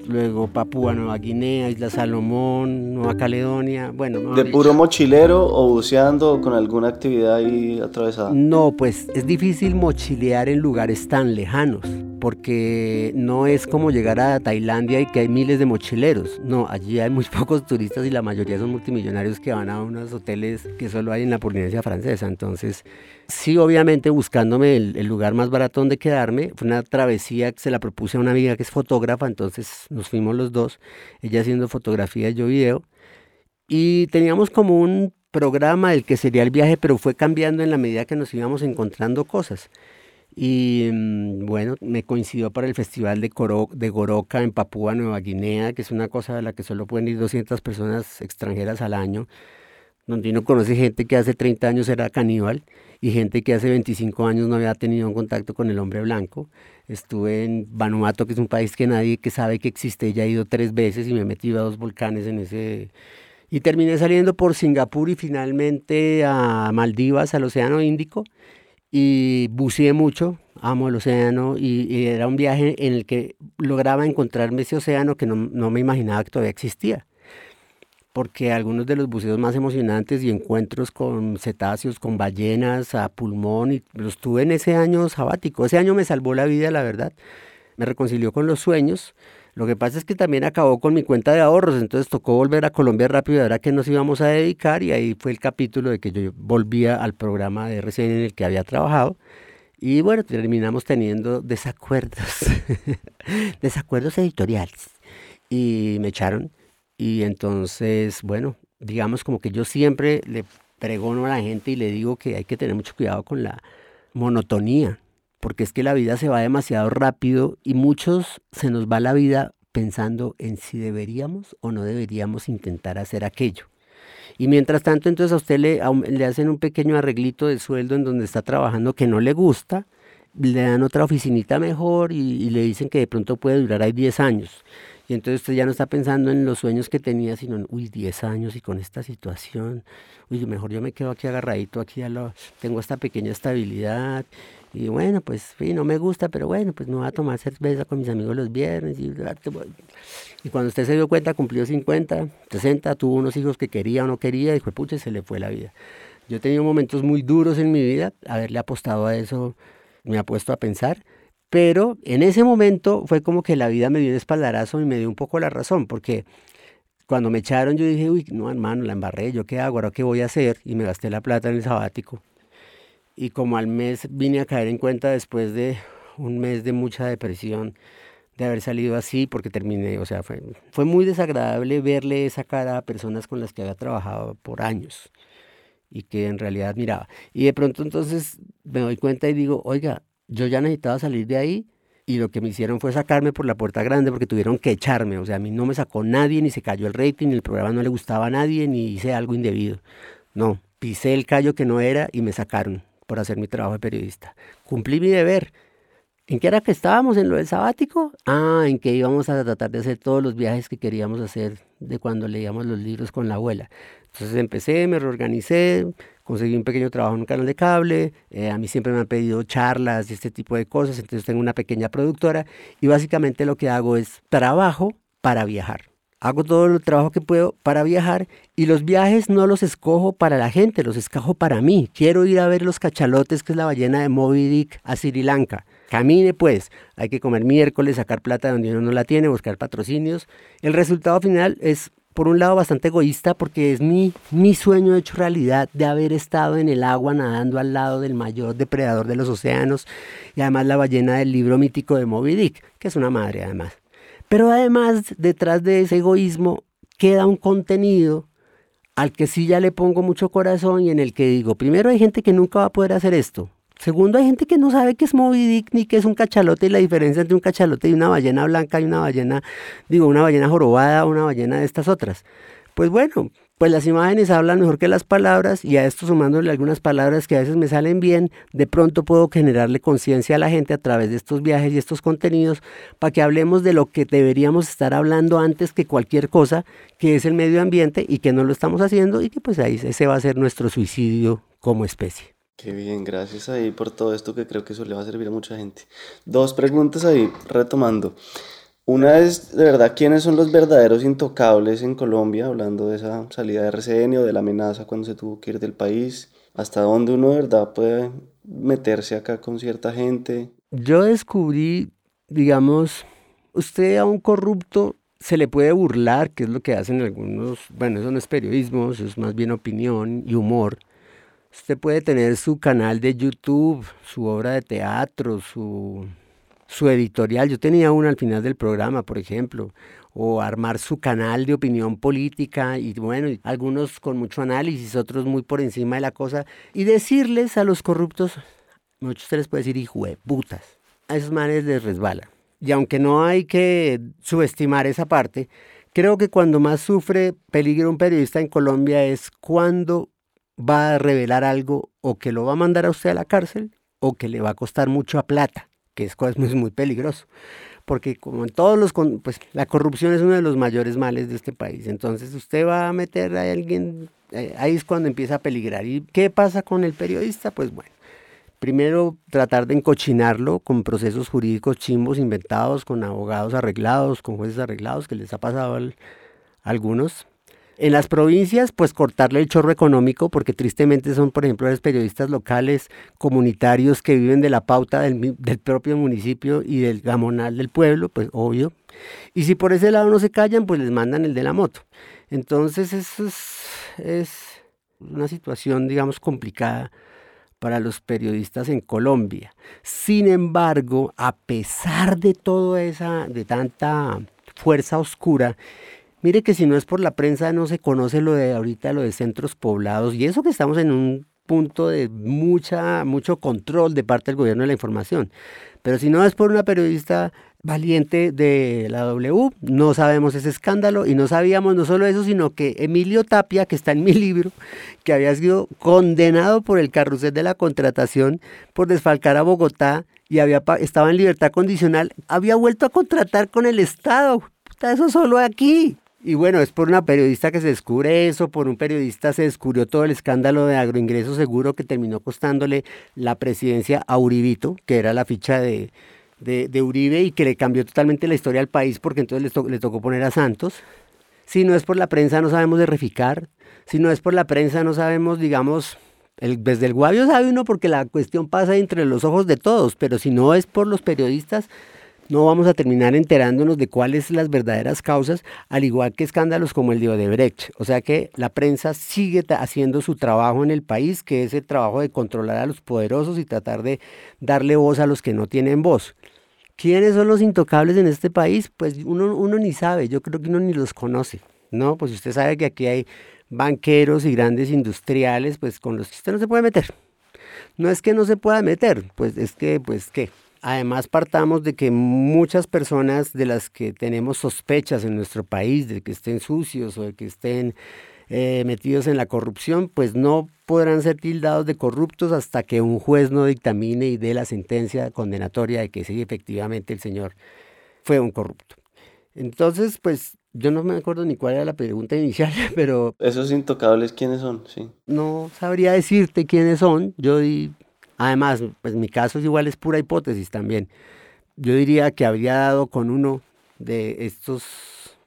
luego Papúa Nueva Guinea, Isla Salomón, Nueva Caledonia, bueno. ¿De puro mochilero o buceando con alguna actividad ahí atravesada? No, pues es difícil mochilear en lugares tan lejanos porque no es como llegar a Tailandia y que hay miles de mochileros. No, allí hay muy pocos turistas y la mayoría son multimillonarios que van a unos hoteles que solo hay en la Polinesia francesa. Entonces, sí, obviamente buscándome el, lugar más barato donde quedarme. Fue una travesía que se la propuse a una amiga que es fotógrafa, entonces nos fuimos los dos, ella haciendo fotografía yo video. Y teníamos como un programa del que sería el viaje, pero fue cambiando en la medida que nos íbamos encontrando cosas. Y mm, bueno, me coincidió para el Festival de, de Goroca en Papúa Nueva Guinea, que es una cosa a la que solo pueden ir 200 personas extranjeras al año, donde uno conoce gente que hace 30 años era caníbal y gente que hace 25 años no había tenido un contacto con el hombre blanco. Estuve en Vanuatu, que es un país que nadie que sabe que existe, ya he ido tres veces y me he metido a dos volcanes en ese... Y terminé saliendo por Singapur y finalmente a Maldivas, al Océano Índico y buceé mucho, amo el océano y, era un viaje en el que lograba encontrarme ese océano que no, no, me imaginaba que todavía existía. Porque algunos de los buceos más emocionantes y encuentros con cetáceos, con ballenas a pulmón, y los tuve en ese año sabático. Ese año me salvó la vida, la verdad. Me reconcilió con los sueños lo que pasa es que también acabó con mi cuenta de ahorros, entonces tocó volver a Colombia rápido ahora que nos íbamos a dedicar y ahí fue el capítulo de que yo volvía al programa de RCN en el que había trabajado. Y bueno, terminamos teniendo desacuerdos, desacuerdos editoriales. Y me echaron. Y entonces, bueno, digamos como que yo siempre le pregono a la gente y le digo que hay que tener mucho cuidado con la monotonía porque es que la vida se va demasiado rápido y muchos se nos va la vida pensando en si deberíamos o no deberíamos intentar hacer aquello. Y mientras tanto, entonces a usted le, le hacen un pequeño arreglito de sueldo en donde está trabajando que no le gusta, le dan otra oficinita mejor y, y le dicen que de pronto puede durar ahí 10 años. Y entonces usted ya no está pensando en los sueños que tenía, sino en, uy, 10 años y con esta situación, uy, mejor yo me quedo aquí agarradito, aquí ya lo, tengo esta pequeña estabilidad. Y bueno, pues sí, no me gusta, pero bueno, pues me voy a tomar cerveza con mis amigos los viernes. Y, cuando usted se dio cuenta, cumplió 50, 60, tuvo unos hijos que quería o no quería, y fue, pucha, se le fue la vida. Yo he tenido momentos muy duros en mi vida, haberle apostado a eso me ha puesto a pensar Pero en ese momento fue como que la vida me dio un espaldarazo y me dio un poco la razón, porque cuando me echaron yo dije, uy, no hermano, la embarré, ¿yo qué hago? ¿Ahora qué voy a hacer? Y me gasté la plata en el sabático. Y como al mes vine a caer en cuenta después de un mes de mucha depresión, de haber salido así, porque terminé, o sea, fue, fue muy desagradable verle esa cara a personas con las que había trabajado por años y que en realidad miraba. Y de pronto entonces me doy cuenta y digo, oiga, yo ya necesitaba salir de ahí y lo que me hicieron fue sacarme por la puerta grande porque tuvieron que echarme. O sea, a mí no me sacó nadie, ni se cayó el rating, ni el programa no le gustaba a nadie, ni hice algo indebido. No, pisé el callo que no era y me sacaron por hacer mi trabajo de periodista. Cumplí mi deber. ¿En qué era que estábamos? ¿En lo del sabático? Ah, en que íbamos a tratar de hacer todos los viajes que queríamos hacer de cuando leíamos los libros con la abuela. Entonces empecé, me reorganicé, conseguí un pequeño trabajo en un canal de cable, eh, a mí siempre me han pedido charlas y este tipo de cosas, entonces tengo una pequeña productora y básicamente lo que hago es trabajo para viajar. Hago todo el trabajo que puedo para viajar y los viajes no los escojo para la gente, los escojo para mí. Quiero ir a ver los cachalotes, que es la ballena de Moby Dick, a Sri Lanka. Camine pues, hay que comer miércoles, sacar plata donde uno no la tiene, buscar patrocinios. El resultado final es por un lado bastante egoísta porque es mi, mi sueño hecho realidad de haber estado en el agua nadando al lado del mayor depredador de los océanos y además la ballena del libro mítico de Moby Dick, que es una madre además. Pero además detrás de ese egoísmo queda un contenido al que sí ya le pongo mucho corazón y en el que digo, primero hay gente que nunca va a poder hacer esto, Segundo, hay gente que no sabe qué es Moby Dick ni qué es un cachalote y la diferencia entre un cachalote y una ballena blanca y una ballena, digo, una ballena jorobada o una ballena de estas otras. Pues bueno, pues las imágenes hablan mejor que las palabras y a esto sumándole algunas palabras que a veces me salen bien, de pronto puedo generarle conciencia a la gente a través de estos viajes y estos contenidos para que hablemos de lo que deberíamos estar hablando antes que cualquier cosa, que es el medio ambiente y que no lo estamos haciendo y que pues ahí ese va a ser nuestro suicidio como especie. Qué bien, gracias ahí por todo esto que creo que eso le va a servir a mucha gente. Dos preguntas ahí, retomando. Una es, de verdad, ¿quiénes son los verdaderos intocables en Colombia? Hablando de esa salida de RCN o de la amenaza cuando se tuvo que ir del país. ¿Hasta dónde uno de verdad puede meterse acá con cierta gente? Yo descubrí, digamos, usted a un corrupto se le puede burlar, que es lo que hacen algunos, bueno, eso no es periodismo, eso es más bien opinión y humor Usted puede tener su canal de YouTube, su obra de teatro, su, su editorial. Yo tenía una al final del programa, por ejemplo, o armar su canal de opinión política y bueno, algunos con mucho análisis, otros muy por encima de la cosa, y decirles a los corruptos, muchos se les puede decir hijo de putas, a esos manes les resbala. Y aunque no hay que subestimar esa parte, creo que cuando más sufre peligro un periodista en Colombia es cuando va a revelar algo o que lo va a mandar a usted a la cárcel o que le va a costar mucho a plata, que es, es muy peligroso. Porque como en todos los, pues la corrupción es uno de los mayores males de este país. Entonces usted va a meter a alguien, eh, ahí es cuando empieza a peligrar. ¿Y qué pasa con el periodista? Pues bueno, primero tratar de encochinarlo con procesos jurídicos chimbos inventados, con abogados arreglados, con jueces arreglados, que les ha pasado a algunos en las provincias, pues cortarle el chorro económico, porque tristemente son, por ejemplo, los periodistas locales, comunitarios que viven de la pauta del, propio municipio y del gamonal del pueblo, pues obvio. Y si por ese lado no se callan, pues les mandan el de la moto. Entonces, eso es, una situación, digamos, complicada para los periodistas en Colombia. Sin embargo, a pesar de toda esa, de tanta fuerza oscura, Mire que si no es por la prensa no se conoce lo de ahorita, lo de centros poblados y eso que estamos en un punto de mucha, mucho control de parte del gobierno de la información. Pero si no es por una periodista valiente de la W, no sabemos ese escándalo y no sabíamos no solo eso, sino que Emilio Tapia, que está en mi libro, que había sido condenado por el carrusel de la contratación por desfalcar a Bogotá y había, estaba en libertad condicional, había vuelto a contratar con el Estado. Eso solo aquí. Y bueno, es por una periodista que se descubre eso, por un periodista se descubrió todo el escándalo de agroingreso seguro que terminó costándole la presidencia a Uribito, que era la ficha de, de, Uribe y que le cambió totalmente la historia al país porque entonces le, tocó poner a Santos. Si no es por la prensa no sabemos de reficar, si no es por la prensa no sabemos, digamos, El, desde el Guavio sabe uno porque la cuestión pasa entre los ojos de todos, pero si no es por los periodistas, no vamos a terminar enterándonos de cuáles las verdaderas causas, al igual que escándalos como el de Odebrecht. O sea que la prensa sigue haciendo su trabajo en el país, que es el trabajo de controlar a los poderosos y tratar de darle voz a los que no tienen voz. ¿Quiénes son los intocables en este país? Pues uno, uno ni sabe, yo creo que uno ni los conoce. No, pues usted sabe que aquí hay banqueros y grandes industriales, pues con los que usted no se puede meter. No es que no se pueda meter, pues es que, pues, ¿qué? Además, partamos de que muchas personas de las que tenemos sospechas en nuestro país, de que estén sucios o de que estén eh, metidos en la corrupción, pues no podrán ser tildados de corruptos hasta que un juez no dictamine y dé la sentencia condenatoria de que sí, efectivamente el señor fue un corrupto. Entonces, pues yo no me acuerdo ni cuál era la pregunta inicial, pero... Esos intocables, ¿quiénes son? Sí. No sabría decirte quiénes son. Yo di Además, pues mi caso es igual, es pura hipótesis también. Yo diría que habría dado con uno de estos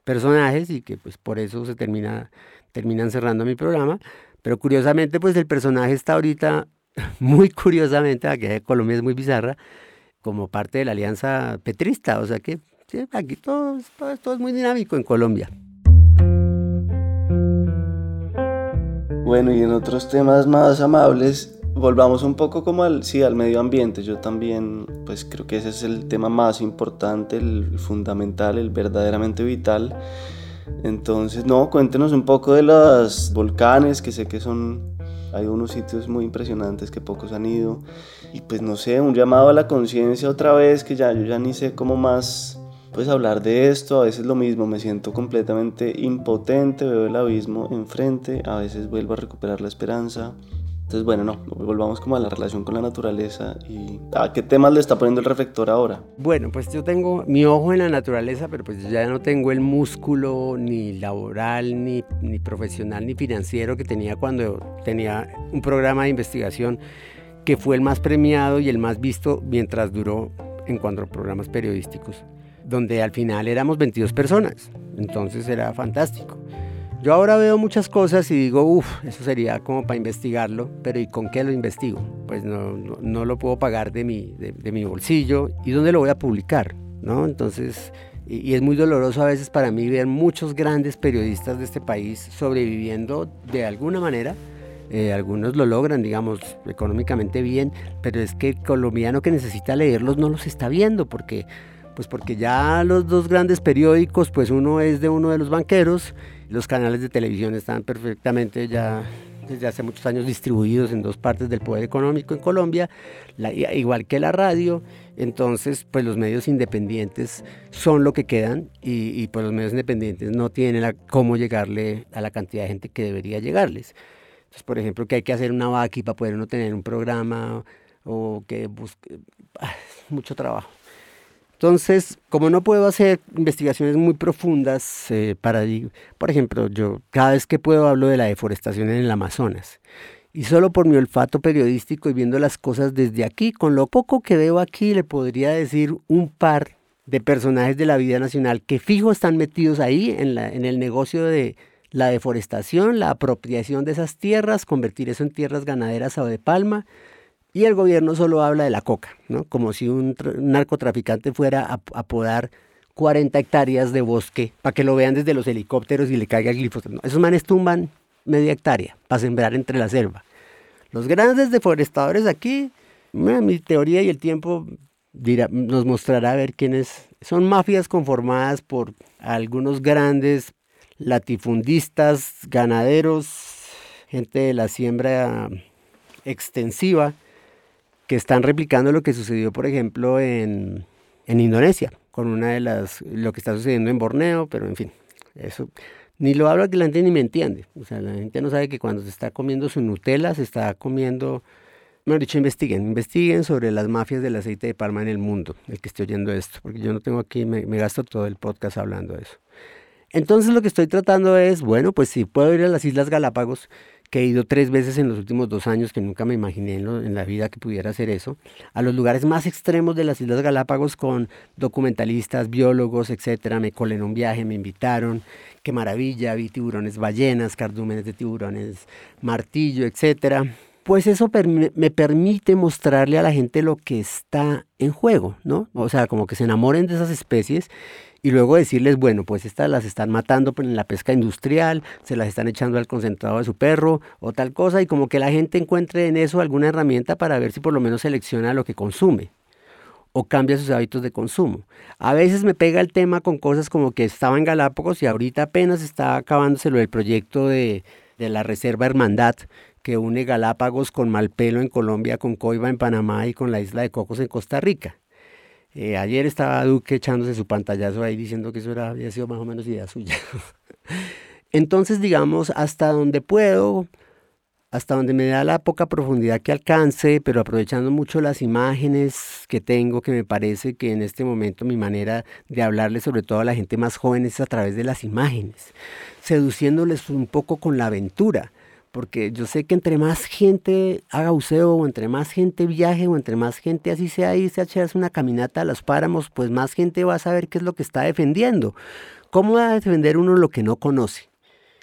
personajes y que pues por eso se termina, terminan cerrando mi programa. Pero curiosamente, pues el personaje está ahorita, muy curiosamente, aquí en Colombia es muy bizarra, como parte de la alianza petrista. O sea que aquí todo, todo, todo es muy dinámico en Colombia. Bueno, y en otros temas más amables, volvamos un poco como al, sí, al medio ambiente. Yo también, pues creo que ese es el tema más importante, el fundamental, el verdaderamente vital. Entonces, no, cuéntenos un poco de los volcanes, que sé que son, hay unos sitios muy impresionantes que pocos han ido. Y pues no sé, un llamado a la conciencia otra vez, que ya yo ya ni sé cómo más pues hablar de esto, a veces lo mismo, me siento completamente impotente, veo el abismo enfrente, a veces vuelvo a recuperar la esperanza, entonces, bueno, no, volvamos como a la relación con la naturaleza y a qué temas le está poniendo el reflector ahora. Bueno, pues yo tengo mi ojo en la naturaleza, pero pues ya no tengo el músculo ni laboral, ni, ni profesional, ni financiero que tenía cuando tenía un programa de investigación que fue el más premiado y el más visto mientras duró en cuanto a programas periodísticos, donde al final éramos 22 personas, entonces era fantástico. Yo ahora veo muchas cosas y digo, uff, eso sería como para investigarlo, pero ¿y con qué lo investigo? Pues no, no, lo puedo pagar de mi, de, mi bolsillo y dónde lo voy a publicar, ¿no? Entonces, y, es muy doloroso a veces para mí ver muchos grandes periodistas de este país sobreviviendo de alguna manera. Eh, algunos lo logran, digamos, económicamente bien, pero es que el colombiano que necesita leerlos no los está viendo porque pues porque ya los dos grandes periódicos, pues uno es de uno de los banqueros los canales de televisión están perfectamente ya desde hace muchos años distribuidos en dos partes del poder económico en Colombia, igual que la radio. Entonces, pues los medios independientes son lo que quedan y, pues los medios independientes no tienen cómo llegarle a la cantidad de gente que debería llegarles. Entonces, por ejemplo, que hay que hacer una vaqui para poder uno tener un programa o que busque... Ah, mucho trabajo. Entonces, como no puedo hacer investigaciones muy profundas eh, para, por ejemplo, yo cada vez que puedo hablo de la deforestación en el Amazonas. Y solo por mi olfato periodístico y viendo las cosas desde aquí, con lo poco que veo aquí, le podría decir un par de personajes de la vida nacional que fijo están metidos ahí en, en el negocio de la deforestación, la apropiación de esas tierras, convertir eso en tierras ganaderas o de palma, y el gobierno solo habla de la coca, ¿no? Como si un, narcotraficante fuera a, a, podar 40 hectáreas de bosque para que lo vean desde los helicópteros y le caiga el glifosato. esos manes tumban media hectárea para sembrar entre la selva. Los grandes deforestadores aquí, mi teoría y el tiempo nos mostrará a ver quiénes son mafias conformadas por algunos grandes latifundistas, ganaderos, gente de la siembra extensiva, que están replicando lo que sucedió, por ejemplo, en, Indonesia, con una de las, lo que está sucediendo en Borneo, pero en fin, eso ni lo hablo que la gente ni me entiende. O sea, la gente no sabe que cuando se está comiendo su Nutella, se está comiendo, mejor dicho, investiguen, investiguen sobre las mafias del aceite de palma en el mundo, el que esté oyendo esto, porque yo no tengo aquí, me, me gasto todo el podcast hablando de eso. Entonces lo que estoy tratando es, bueno, pues si puedo ir a las Islas Galápagos, que he ido tres veces en los últimos dos años, que nunca me imaginé en, la vida que pudiera hacer eso, a los lugares más extremos de las Islas Galápagos con documentalistas, biólogos, etcétera. Me colé en un viaje, me invitaron, qué maravilla, vi tiburones ballenas, cardúmenes de tiburones, martillo, etcétera. pues eso me permite mostrarle a la gente lo que está en juego, ¿no? O sea, como que se enamoren de esas especies y luego decirles, bueno, pues estas las están matando en la pesca industrial, se las están echando al concentrado de su perro o tal cosa, y como que la gente encuentre en eso alguna herramienta para ver si por lo menos selecciona lo que consume o cambia sus hábitos de consumo. A veces me pega el tema con cosas como que estaba en Galápagos y ahorita apenas está acabándose lo del proyecto de, de la Reserva Hermandad, que une Galápagos con Malpelo en Colombia, con Coiba en Panamá y con la isla de Cocos en Costa Rica. Eh, ayer estaba Duque echándose su pantallazo ahí diciendo que eso era, había sido más o menos idea suya. Entonces, digamos, hasta donde puedo, hasta donde me da la poca profundidad que alcance, pero aprovechando mucho las imágenes que tengo, que me parece que en este momento mi manera de hablarle sobre todo a la gente más joven es a través de las imágenes, seduciéndoles un poco con la aventura porque yo sé que entre más gente haga buceo, o entre más gente viaje, o entre más gente así sea irse a echarse una caminata a los páramos, pues más gente va a saber qué es lo que está defendiendo. ¿Cómo va a defender uno lo que no conoce?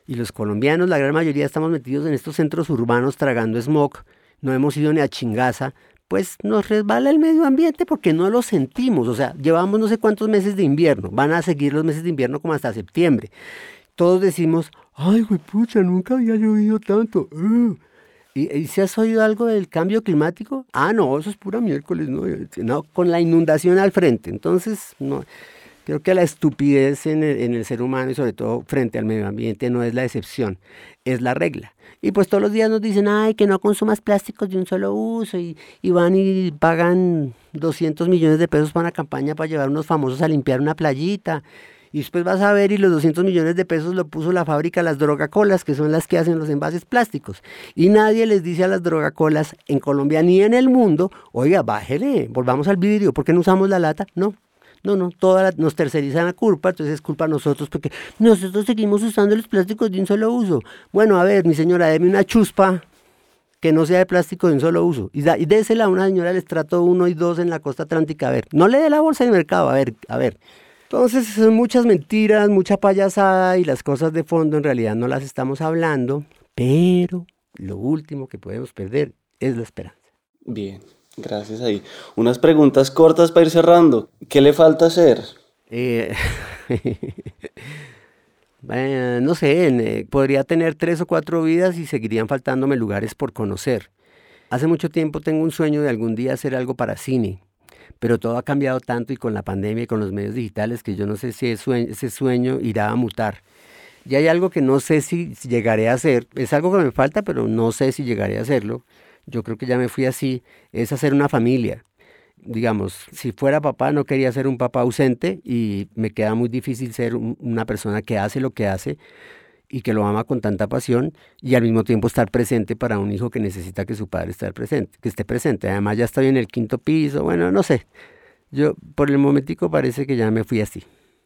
Y los colombianos, la gran mayoría, estamos metidos en estos centros urbanos tragando smog, no hemos ido ni a chingaza, pues nos resbala el medio ambiente porque no lo sentimos. O sea, llevamos no sé cuántos meses de invierno, van a seguir los meses de invierno como hasta septiembre. Todos decimos, ay, güey, pucha, nunca había llovido tanto. Uh". ¿Y, si has oído algo del cambio climático? Ah, no, eso es pura miércoles, no, no con la inundación al frente. Entonces, no, creo que la estupidez en el, ser humano y sobre todo frente al medio ambiente no es la excepción, es la regla. Y pues todos los días nos dicen, ay, que no consumas plásticos de un solo uso y, y van y pagan 200 millones de pesos para una campaña para llevar unos famosos a limpiar una playita. Y después vas a ver y los 200 millones de pesos lo puso la fábrica Las Drogacolas, que son las que hacen los envases plásticos. Y nadie les dice a las Drogacolas en Colombia ni en el mundo, oiga, bájele, volvamos al vidrio, ¿por qué no usamos la lata? No, no, no, todas nos tercerizan la culpa, entonces es culpa a nosotros porque nosotros seguimos usando los plásticos de un solo uso. Bueno, a ver, mi señora, deme una chuspa que no sea de plástico de un solo uso. Y, da, y désela a una señora del estrato 1 y 2 en la costa atlántica. A ver, no le dé la bolsa de mercado, a ver, a ver. Entonces son muchas mentiras, mucha payasada y las cosas de fondo en realidad no las estamos hablando, pero lo último que podemos perder es la esperanza. Bien, gracias ahí. Unas preguntas cortas para ir cerrando. ¿Qué le falta hacer? Eh, no sé, eh, podría tener tres o cuatro vidas y seguirían faltándome lugares por conocer. Hace mucho tiempo tengo un sueño de algún día hacer algo para cine pero todo ha cambiado tanto y con la pandemia y con los medios digitales que yo no sé si ese sueño, irá a mutar. Y hay algo que no sé si, llegaré a hacer, es algo que me falta, pero no sé si llegaré a hacerlo. Yo creo que ya me fui así, es hacer una familia. Digamos, si fuera papá no quería ser un papá ausente y me queda muy difícil ser una persona que hace lo que hace, y que lo ama con tanta pasión y al mismo tiempo estar presente para un hijo que necesita que su padre esté presente, que esté presente. Además ya estoy en el quinto piso, bueno, no sé. Yo por el momentico parece que ya me fui así.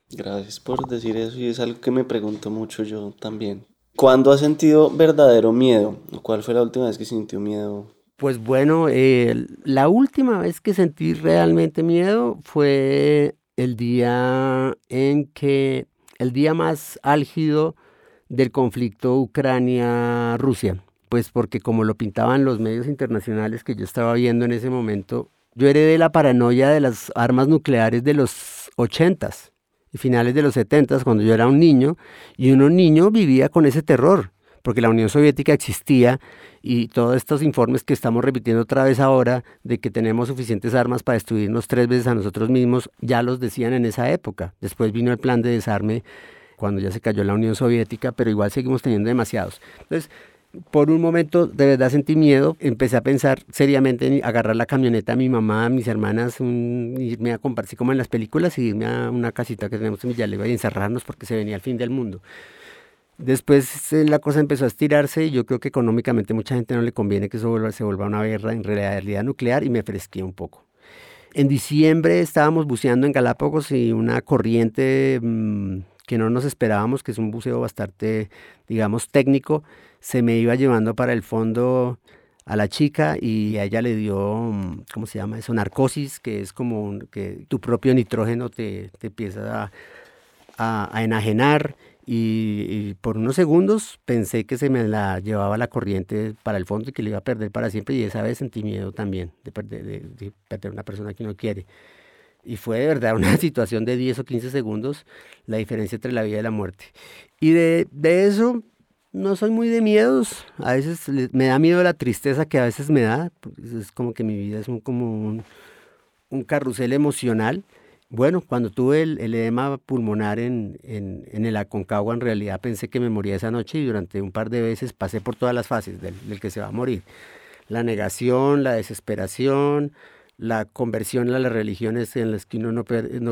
Gracias por decir eso y es algo que me pregunto mucho yo también. ¿Cuándo has sentido verdadero miedo? ¿Cuál fue la última vez que sintió miedo? Pues bueno, eh, la última vez que sentí realmente miedo fue el día en que, el día más álgido del conflicto Ucrania-Rusia, pues porque como lo pintaban los medios internacionales que yo estaba viendo en ese momento, yo heredé la paranoia de las armas nucleares de los 80s y finales de los 70s cuando yo era un niño y uno niño vivía con ese terror porque la Unión Soviética existía y todos estos informes que estamos repitiendo otra vez ahora de que tenemos suficientes armas para destruirnos tres veces a nosotros mismos, ya los decían en esa época. Después vino el plan de desarme cuando ya se cayó la Unión Soviética, pero igual seguimos teniendo demasiados. Entonces, por un momento de verdad sentí miedo, empecé a pensar seriamente en agarrar la camioneta a mi mamá, a mis hermanas, irme a compartir como en las películas y irme a una casita que tenemos en Villaleva y encerrarnos porque se venía el fin del mundo. Después eh, la cosa empezó a estirarse y yo creo que económicamente mucha gente no le conviene que eso se vuelva una guerra en realidad nuclear y me fresqué un poco. En diciembre estábamos buceando en Galápagos y una corriente mm, que no nos esperábamos, que es un buceo bastante, digamos, técnico, se me iba llevando para el fondo a la chica y a ella le dio, mm, ¿cómo se llama eso? Narcosis, que es como que tu propio nitrógeno te, te empieza a, a, enajenar y, por unos segundos pensé que se me la llevaba la corriente para el fondo y que le iba a perder para siempre y esa vez sentí miedo también de perder, de, perder una persona que no quiere. Y fue de verdad una situación de 10 o 15 segundos la diferencia entre la vida y la muerte. Y de, de eso no soy muy de miedos. A veces me da miedo la tristeza que a veces me da. Es como que mi vida es un, como un, un carrusel emocional bueno, cuando tuve el, edema pulmonar en, en, el Aconcagua, en realidad pensé que me moría esa noche y durante un par de veces pasé por todas las fases del, que se va a morir. La negación, la desesperación, la conversión a las religiones en las que uno no,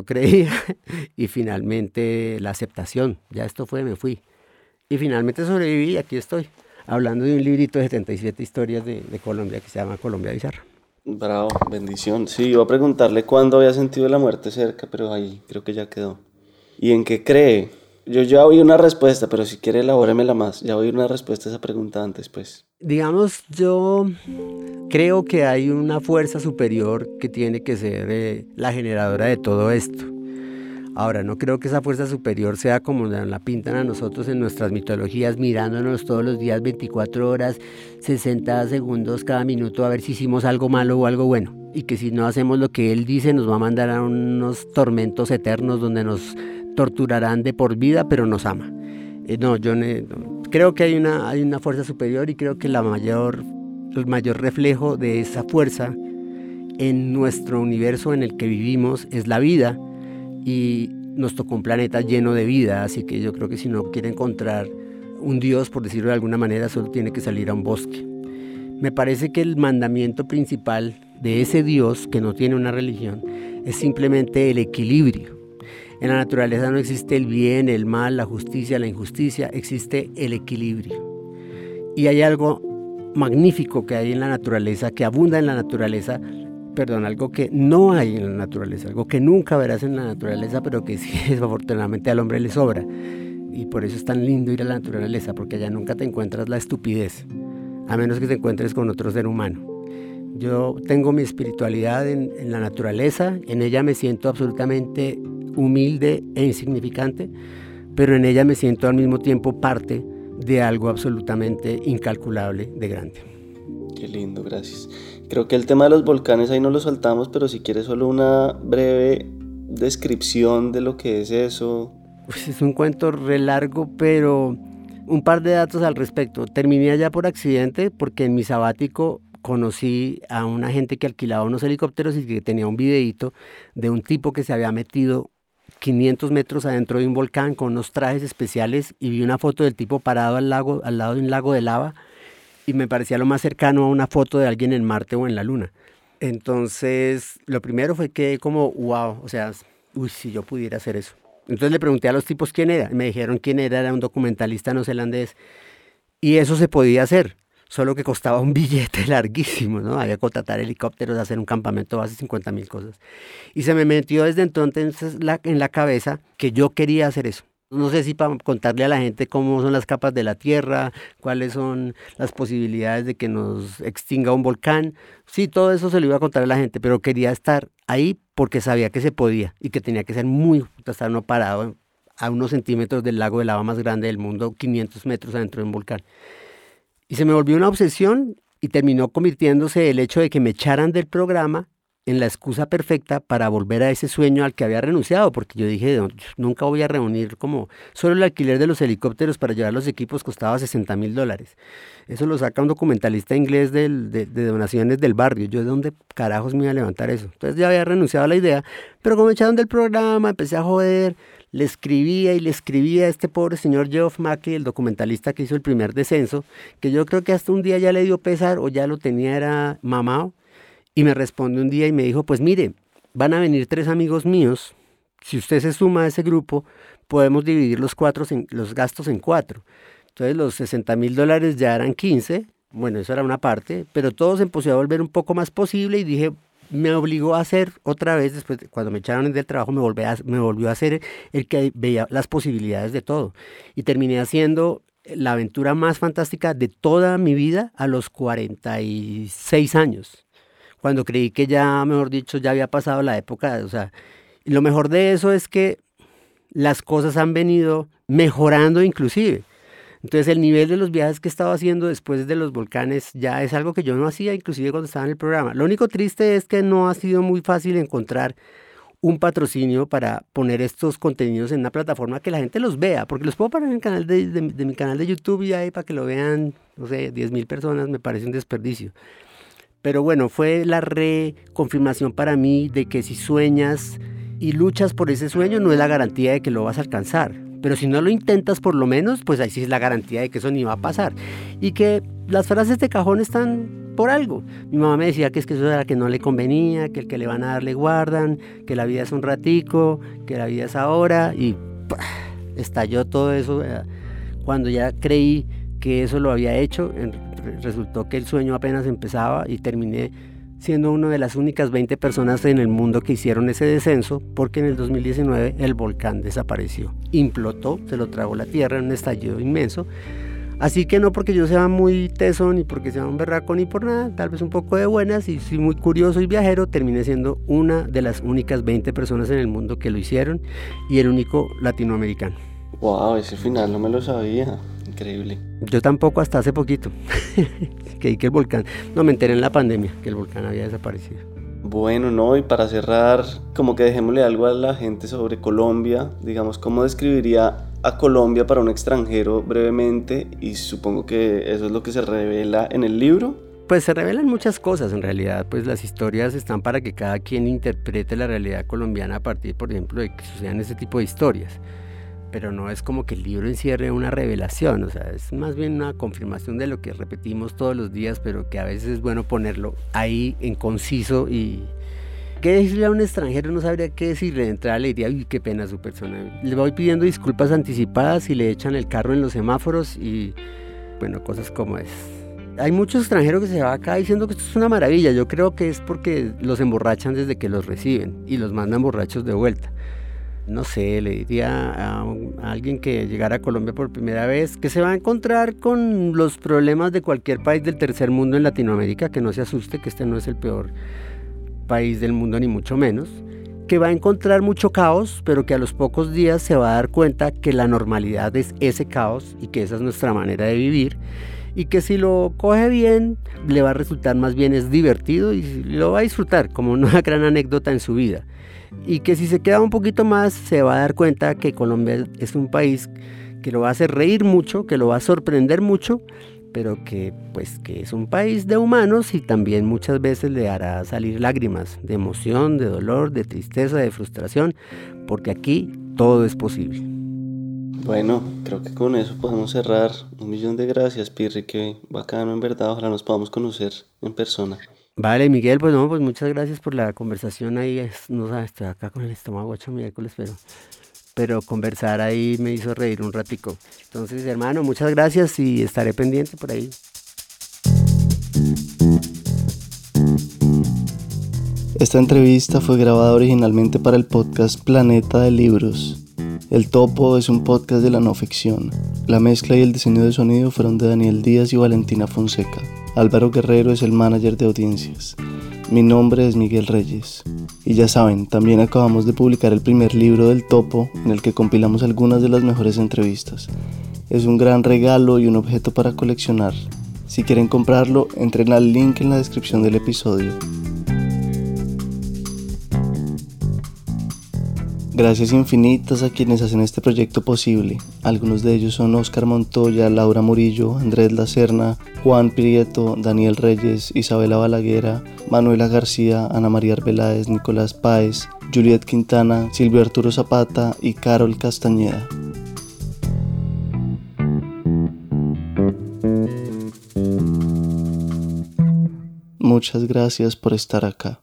creía y finalmente la aceptación. Ya esto fue, me fui. Y finalmente sobreviví y aquí estoy, hablando de un librito de 77 historias de, de Colombia que se llama Colombia Bizarra. Bravo, bendición. Sí, iba a preguntarle cuándo había sentido la muerte cerca, pero ahí creo que ya quedó. ¿Y en qué cree? Yo ya oí una respuesta, pero si quiere elabóremela más. Ya oí una respuesta a esa pregunta antes, pues. Digamos, yo creo que hay una fuerza superior que tiene que ser eh, la generadora de todo esto. Ahora, no creo que esa fuerza superior sea como la pintan a nosotros en nuestras mitologías, mirándonos todos los días 24 horas, 60 segundos cada minuto a ver si hicimos algo malo o algo bueno. Y que si no hacemos lo que él dice, nos va a mandar a unos tormentos eternos donde nos torturarán de por vida, pero nos ama. Eh, no, yo creo que hay una, hay una fuerza superior y creo que la mayor, el mayor reflejo de esa fuerza en nuestro universo en el que vivimos es la vida y nos tocó un planeta lleno de vida, así que yo creo que si no quiere encontrar un Dios, por decirlo de alguna manera, solo tiene que salir a un bosque. Me parece que el mandamiento principal de ese Dios, que no tiene una religión, es simplemente el equilibrio. En la naturaleza no existe el bien, el mal, la justicia, la injusticia, existe el equilibrio. Y hay algo magnífico que hay en la naturaleza, que abunda en la naturaleza, perdón, algo que no hay en la naturaleza, algo que nunca verás en la naturaleza, pero que sí, afortunadamente al hombre le sobra. Y por eso es tan lindo ir a la naturaleza, porque allá nunca te encuentras la estupidez, a menos que te encuentres con otro ser humano. Yo tengo mi espiritualidad en, en la naturaleza, en ella me siento absolutamente humilde e insignificante, pero en ella me siento al mismo tiempo parte de algo absolutamente incalculable de grande. Qué lindo, gracias. Creo que el tema de los volcanes ahí no lo saltamos, pero si quieres solo una breve descripción de lo que es eso. Pues es un cuento re largo, pero un par de datos al respecto. Terminé allá por accidente porque en mi sabático conocí a una gente que alquilaba unos helicópteros y que tenía un videíto de un tipo que se había metido 500 metros adentro de un volcán con unos trajes especiales y vi una foto del tipo parado al, lago, al lado de un lago de lava y me parecía lo más cercano a una foto de alguien en Marte o en la Luna. Entonces, lo primero fue que como, wow, o sea, uy, si yo pudiera hacer eso. Entonces le pregunté a los tipos quién era. Me dijeron quién era, era un documentalista neozelandés. Y eso se podía hacer, solo que costaba un billete larguísimo, ¿no? Había que contratar helicópteros, hacer un campamento base, 50 mil cosas. Y se me metió desde entonces en la cabeza que yo quería hacer eso. No sé si para contarle a la gente cómo son las capas de la Tierra, cuáles son las posibilidades de que nos extinga un volcán. Sí, todo eso se lo iba a contar a la gente, pero quería estar ahí porque sabía que se podía y que tenía que ser muy, estar no parado a unos centímetros del lago de lava más grande del mundo, 500 metros adentro de un volcán. Y se me volvió una obsesión y terminó convirtiéndose el hecho de que me echaran del programa en la excusa perfecta para volver a ese sueño al que había renunciado, porque yo dije, nunca voy a reunir como, solo el alquiler de los helicópteros para llevar los equipos costaba 60 mil dólares. Eso lo saca un documentalista inglés de, donaciones del barrio. Yo, ¿de dónde carajos me iba a levantar eso? Entonces ya había renunciado a la idea, pero como me echaron del programa, empecé a joder, le escribía y le escribía a este pobre señor Geoff Mackey, el documentalista que hizo el primer descenso, que yo creo que hasta un día ya le dio pesar o ya lo tenía era mamado y me responde un día y me dijo, pues mire, van a venir tres amigos míos, si usted se suma a ese grupo, podemos dividir los, cuatro los gastos en cuatro. Entonces los 60 mil dólares ya eran 15, bueno, eso era una parte, pero todo se empezó a volver un poco más posible y dije, me obligó a hacer otra vez, después cuando me echaron del trabajo, me, volví me volvió a hacer el que veía las posibilidades de todo. Y terminé haciendo la aventura más fantástica de toda mi vida a los 46 años cuando creí que ya, mejor dicho, ya había pasado la época, o sea, lo mejor de eso es que las cosas han venido mejorando inclusive. Entonces el nivel de los viajes que he estado haciendo después de los volcanes ya es algo que yo no hacía inclusive cuando estaba en el programa. Lo único triste es que no ha sido muy fácil encontrar un patrocinio para poner estos contenidos en una plataforma que la gente los vea, porque los puedo poner en el canal de, mi canal de YouTube y ahí para que lo vean, no sé, 10 mil personas, me parece un desperdicio. Pero bueno, fue la reconfirmación para mí de que si sueñas y luchas por ese sueño no es la garantía de que lo vas a alcanzar. Pero si no lo intentas por lo menos, pues ahí sí es la garantía de que eso ni va a pasar. Y que las frases de cajón están por algo. Mi mamá me decía que es que eso era que no le convenía, que el que le van a dar le guardan, que la vida es un ratico, que la vida es ahora y estalló todo eso. Eh, cuando ya creí que eso lo había hecho, resultó que el sueño apenas empezaba y terminé siendo una de las únicas 20 personas en el mundo que hicieron ese descenso, porque en el 2019 el volcán desapareció, implotó, se lo tragó la tierra en un estallido inmenso, Así que no porque yo sea muy teso, ni porque sea un berraco, ni por nada, tal vez un poco de buenas y soy muy curioso y viajero, terminé siendo una de las únicas 20 personas en el mundo que lo hicieron y el único latinoamericano. Wow, ese final no me lo sabía. Increíble. Yo tampoco hasta hace poquito. que que el volcán, no me enteré en la pandemia que el volcán había desaparecido. Bueno, no, y para cerrar, como que dejémosle algo a la gente sobre Colombia, digamos, ¿cómo describiría a Colombia para un extranjero brevemente? Y supongo que eso es lo que se revela en el libro. Pues se revelan muchas cosas en realidad, pues las historias están para que cada quien interprete la realidad colombiana a partir, por ejemplo, de que sucedan ese tipo de historias. Pero no es como que el libro encierre una revelación, o sea, es más bien una confirmación de lo que repetimos todos los días, pero que a veces es bueno ponerlo ahí en conciso y, ¿Qué decirle a un extranjero? No sabría qué decirle. De entrada le diría, uy, qué pena su persona. Le voy pidiendo disculpas anticipadas y le echan el carro en los semáforos y, bueno, cosas como es. Hay muchos extranjeros que se van acá diciendo que esto es una maravilla. Yo creo que es porque los emborrachan desde que los reciben y los mandan borrachos de vuelta. No sé, le diría a, a alguien que llegara a Colombia por primera vez que se va a encontrar con los problemas de cualquier país del tercer mundo en Latinoamérica, que no se asuste, que este no es el peor país del mundo ni mucho menos, que va a encontrar mucho caos, pero que a los pocos días se va a dar cuenta que la normalidad es ese caos y que esa es nuestra manera de vivir y que si lo coge bien le va a resultar más bien es divertido y lo va a disfrutar como una gran anécdota en su vida y que si se queda un poquito más se va a dar cuenta que Colombia es un país que lo va a hacer reír mucho, que lo va a sorprender mucho pero que pues que es un país de humanos y también muchas veces le hará salir lágrimas de emoción, de dolor, de tristeza, de frustración, porque aquí todo es posible. Bueno, creo que con eso podemos cerrar. Un millón de gracias, Pirri, que bacano en verdad, ojalá nos podamos conocer en persona. Vale, Miguel, pues no, pues muchas gracias por la conversación ahí. No sé, estoy acá con el estómago ocho miércoles, pero pero conversar ahí me hizo reír un ratico. Entonces, hermano, muchas gracias y estaré pendiente por ahí. Esta entrevista fue grabada originalmente para el podcast Planeta de Libros. El Topo es un podcast de la no ficción. La mezcla y el diseño de sonido fueron de Daniel Díaz y Valentina Fonseca. Álvaro Guerrero es el manager de audiencias. Mi nombre es Miguel Reyes. Y ya saben, también acabamos de publicar el primer libro del Topo en el que compilamos algunas de las mejores entrevistas. Es un gran regalo y un objeto para coleccionar. Si quieren comprarlo, entren al link en la descripción del episodio. Gracias infinitas a quienes hacen este proyecto posible. Algunos de ellos son Oscar Montoya, Laura Murillo, Andrés Lacerna, Juan Prieto, Daniel Reyes, Isabela Balaguera, Manuela García, Ana María Arbeláez, Nicolás Páez, Juliet Quintana, Silvio Arturo Zapata y Carol Castañeda. Muchas gracias por estar acá.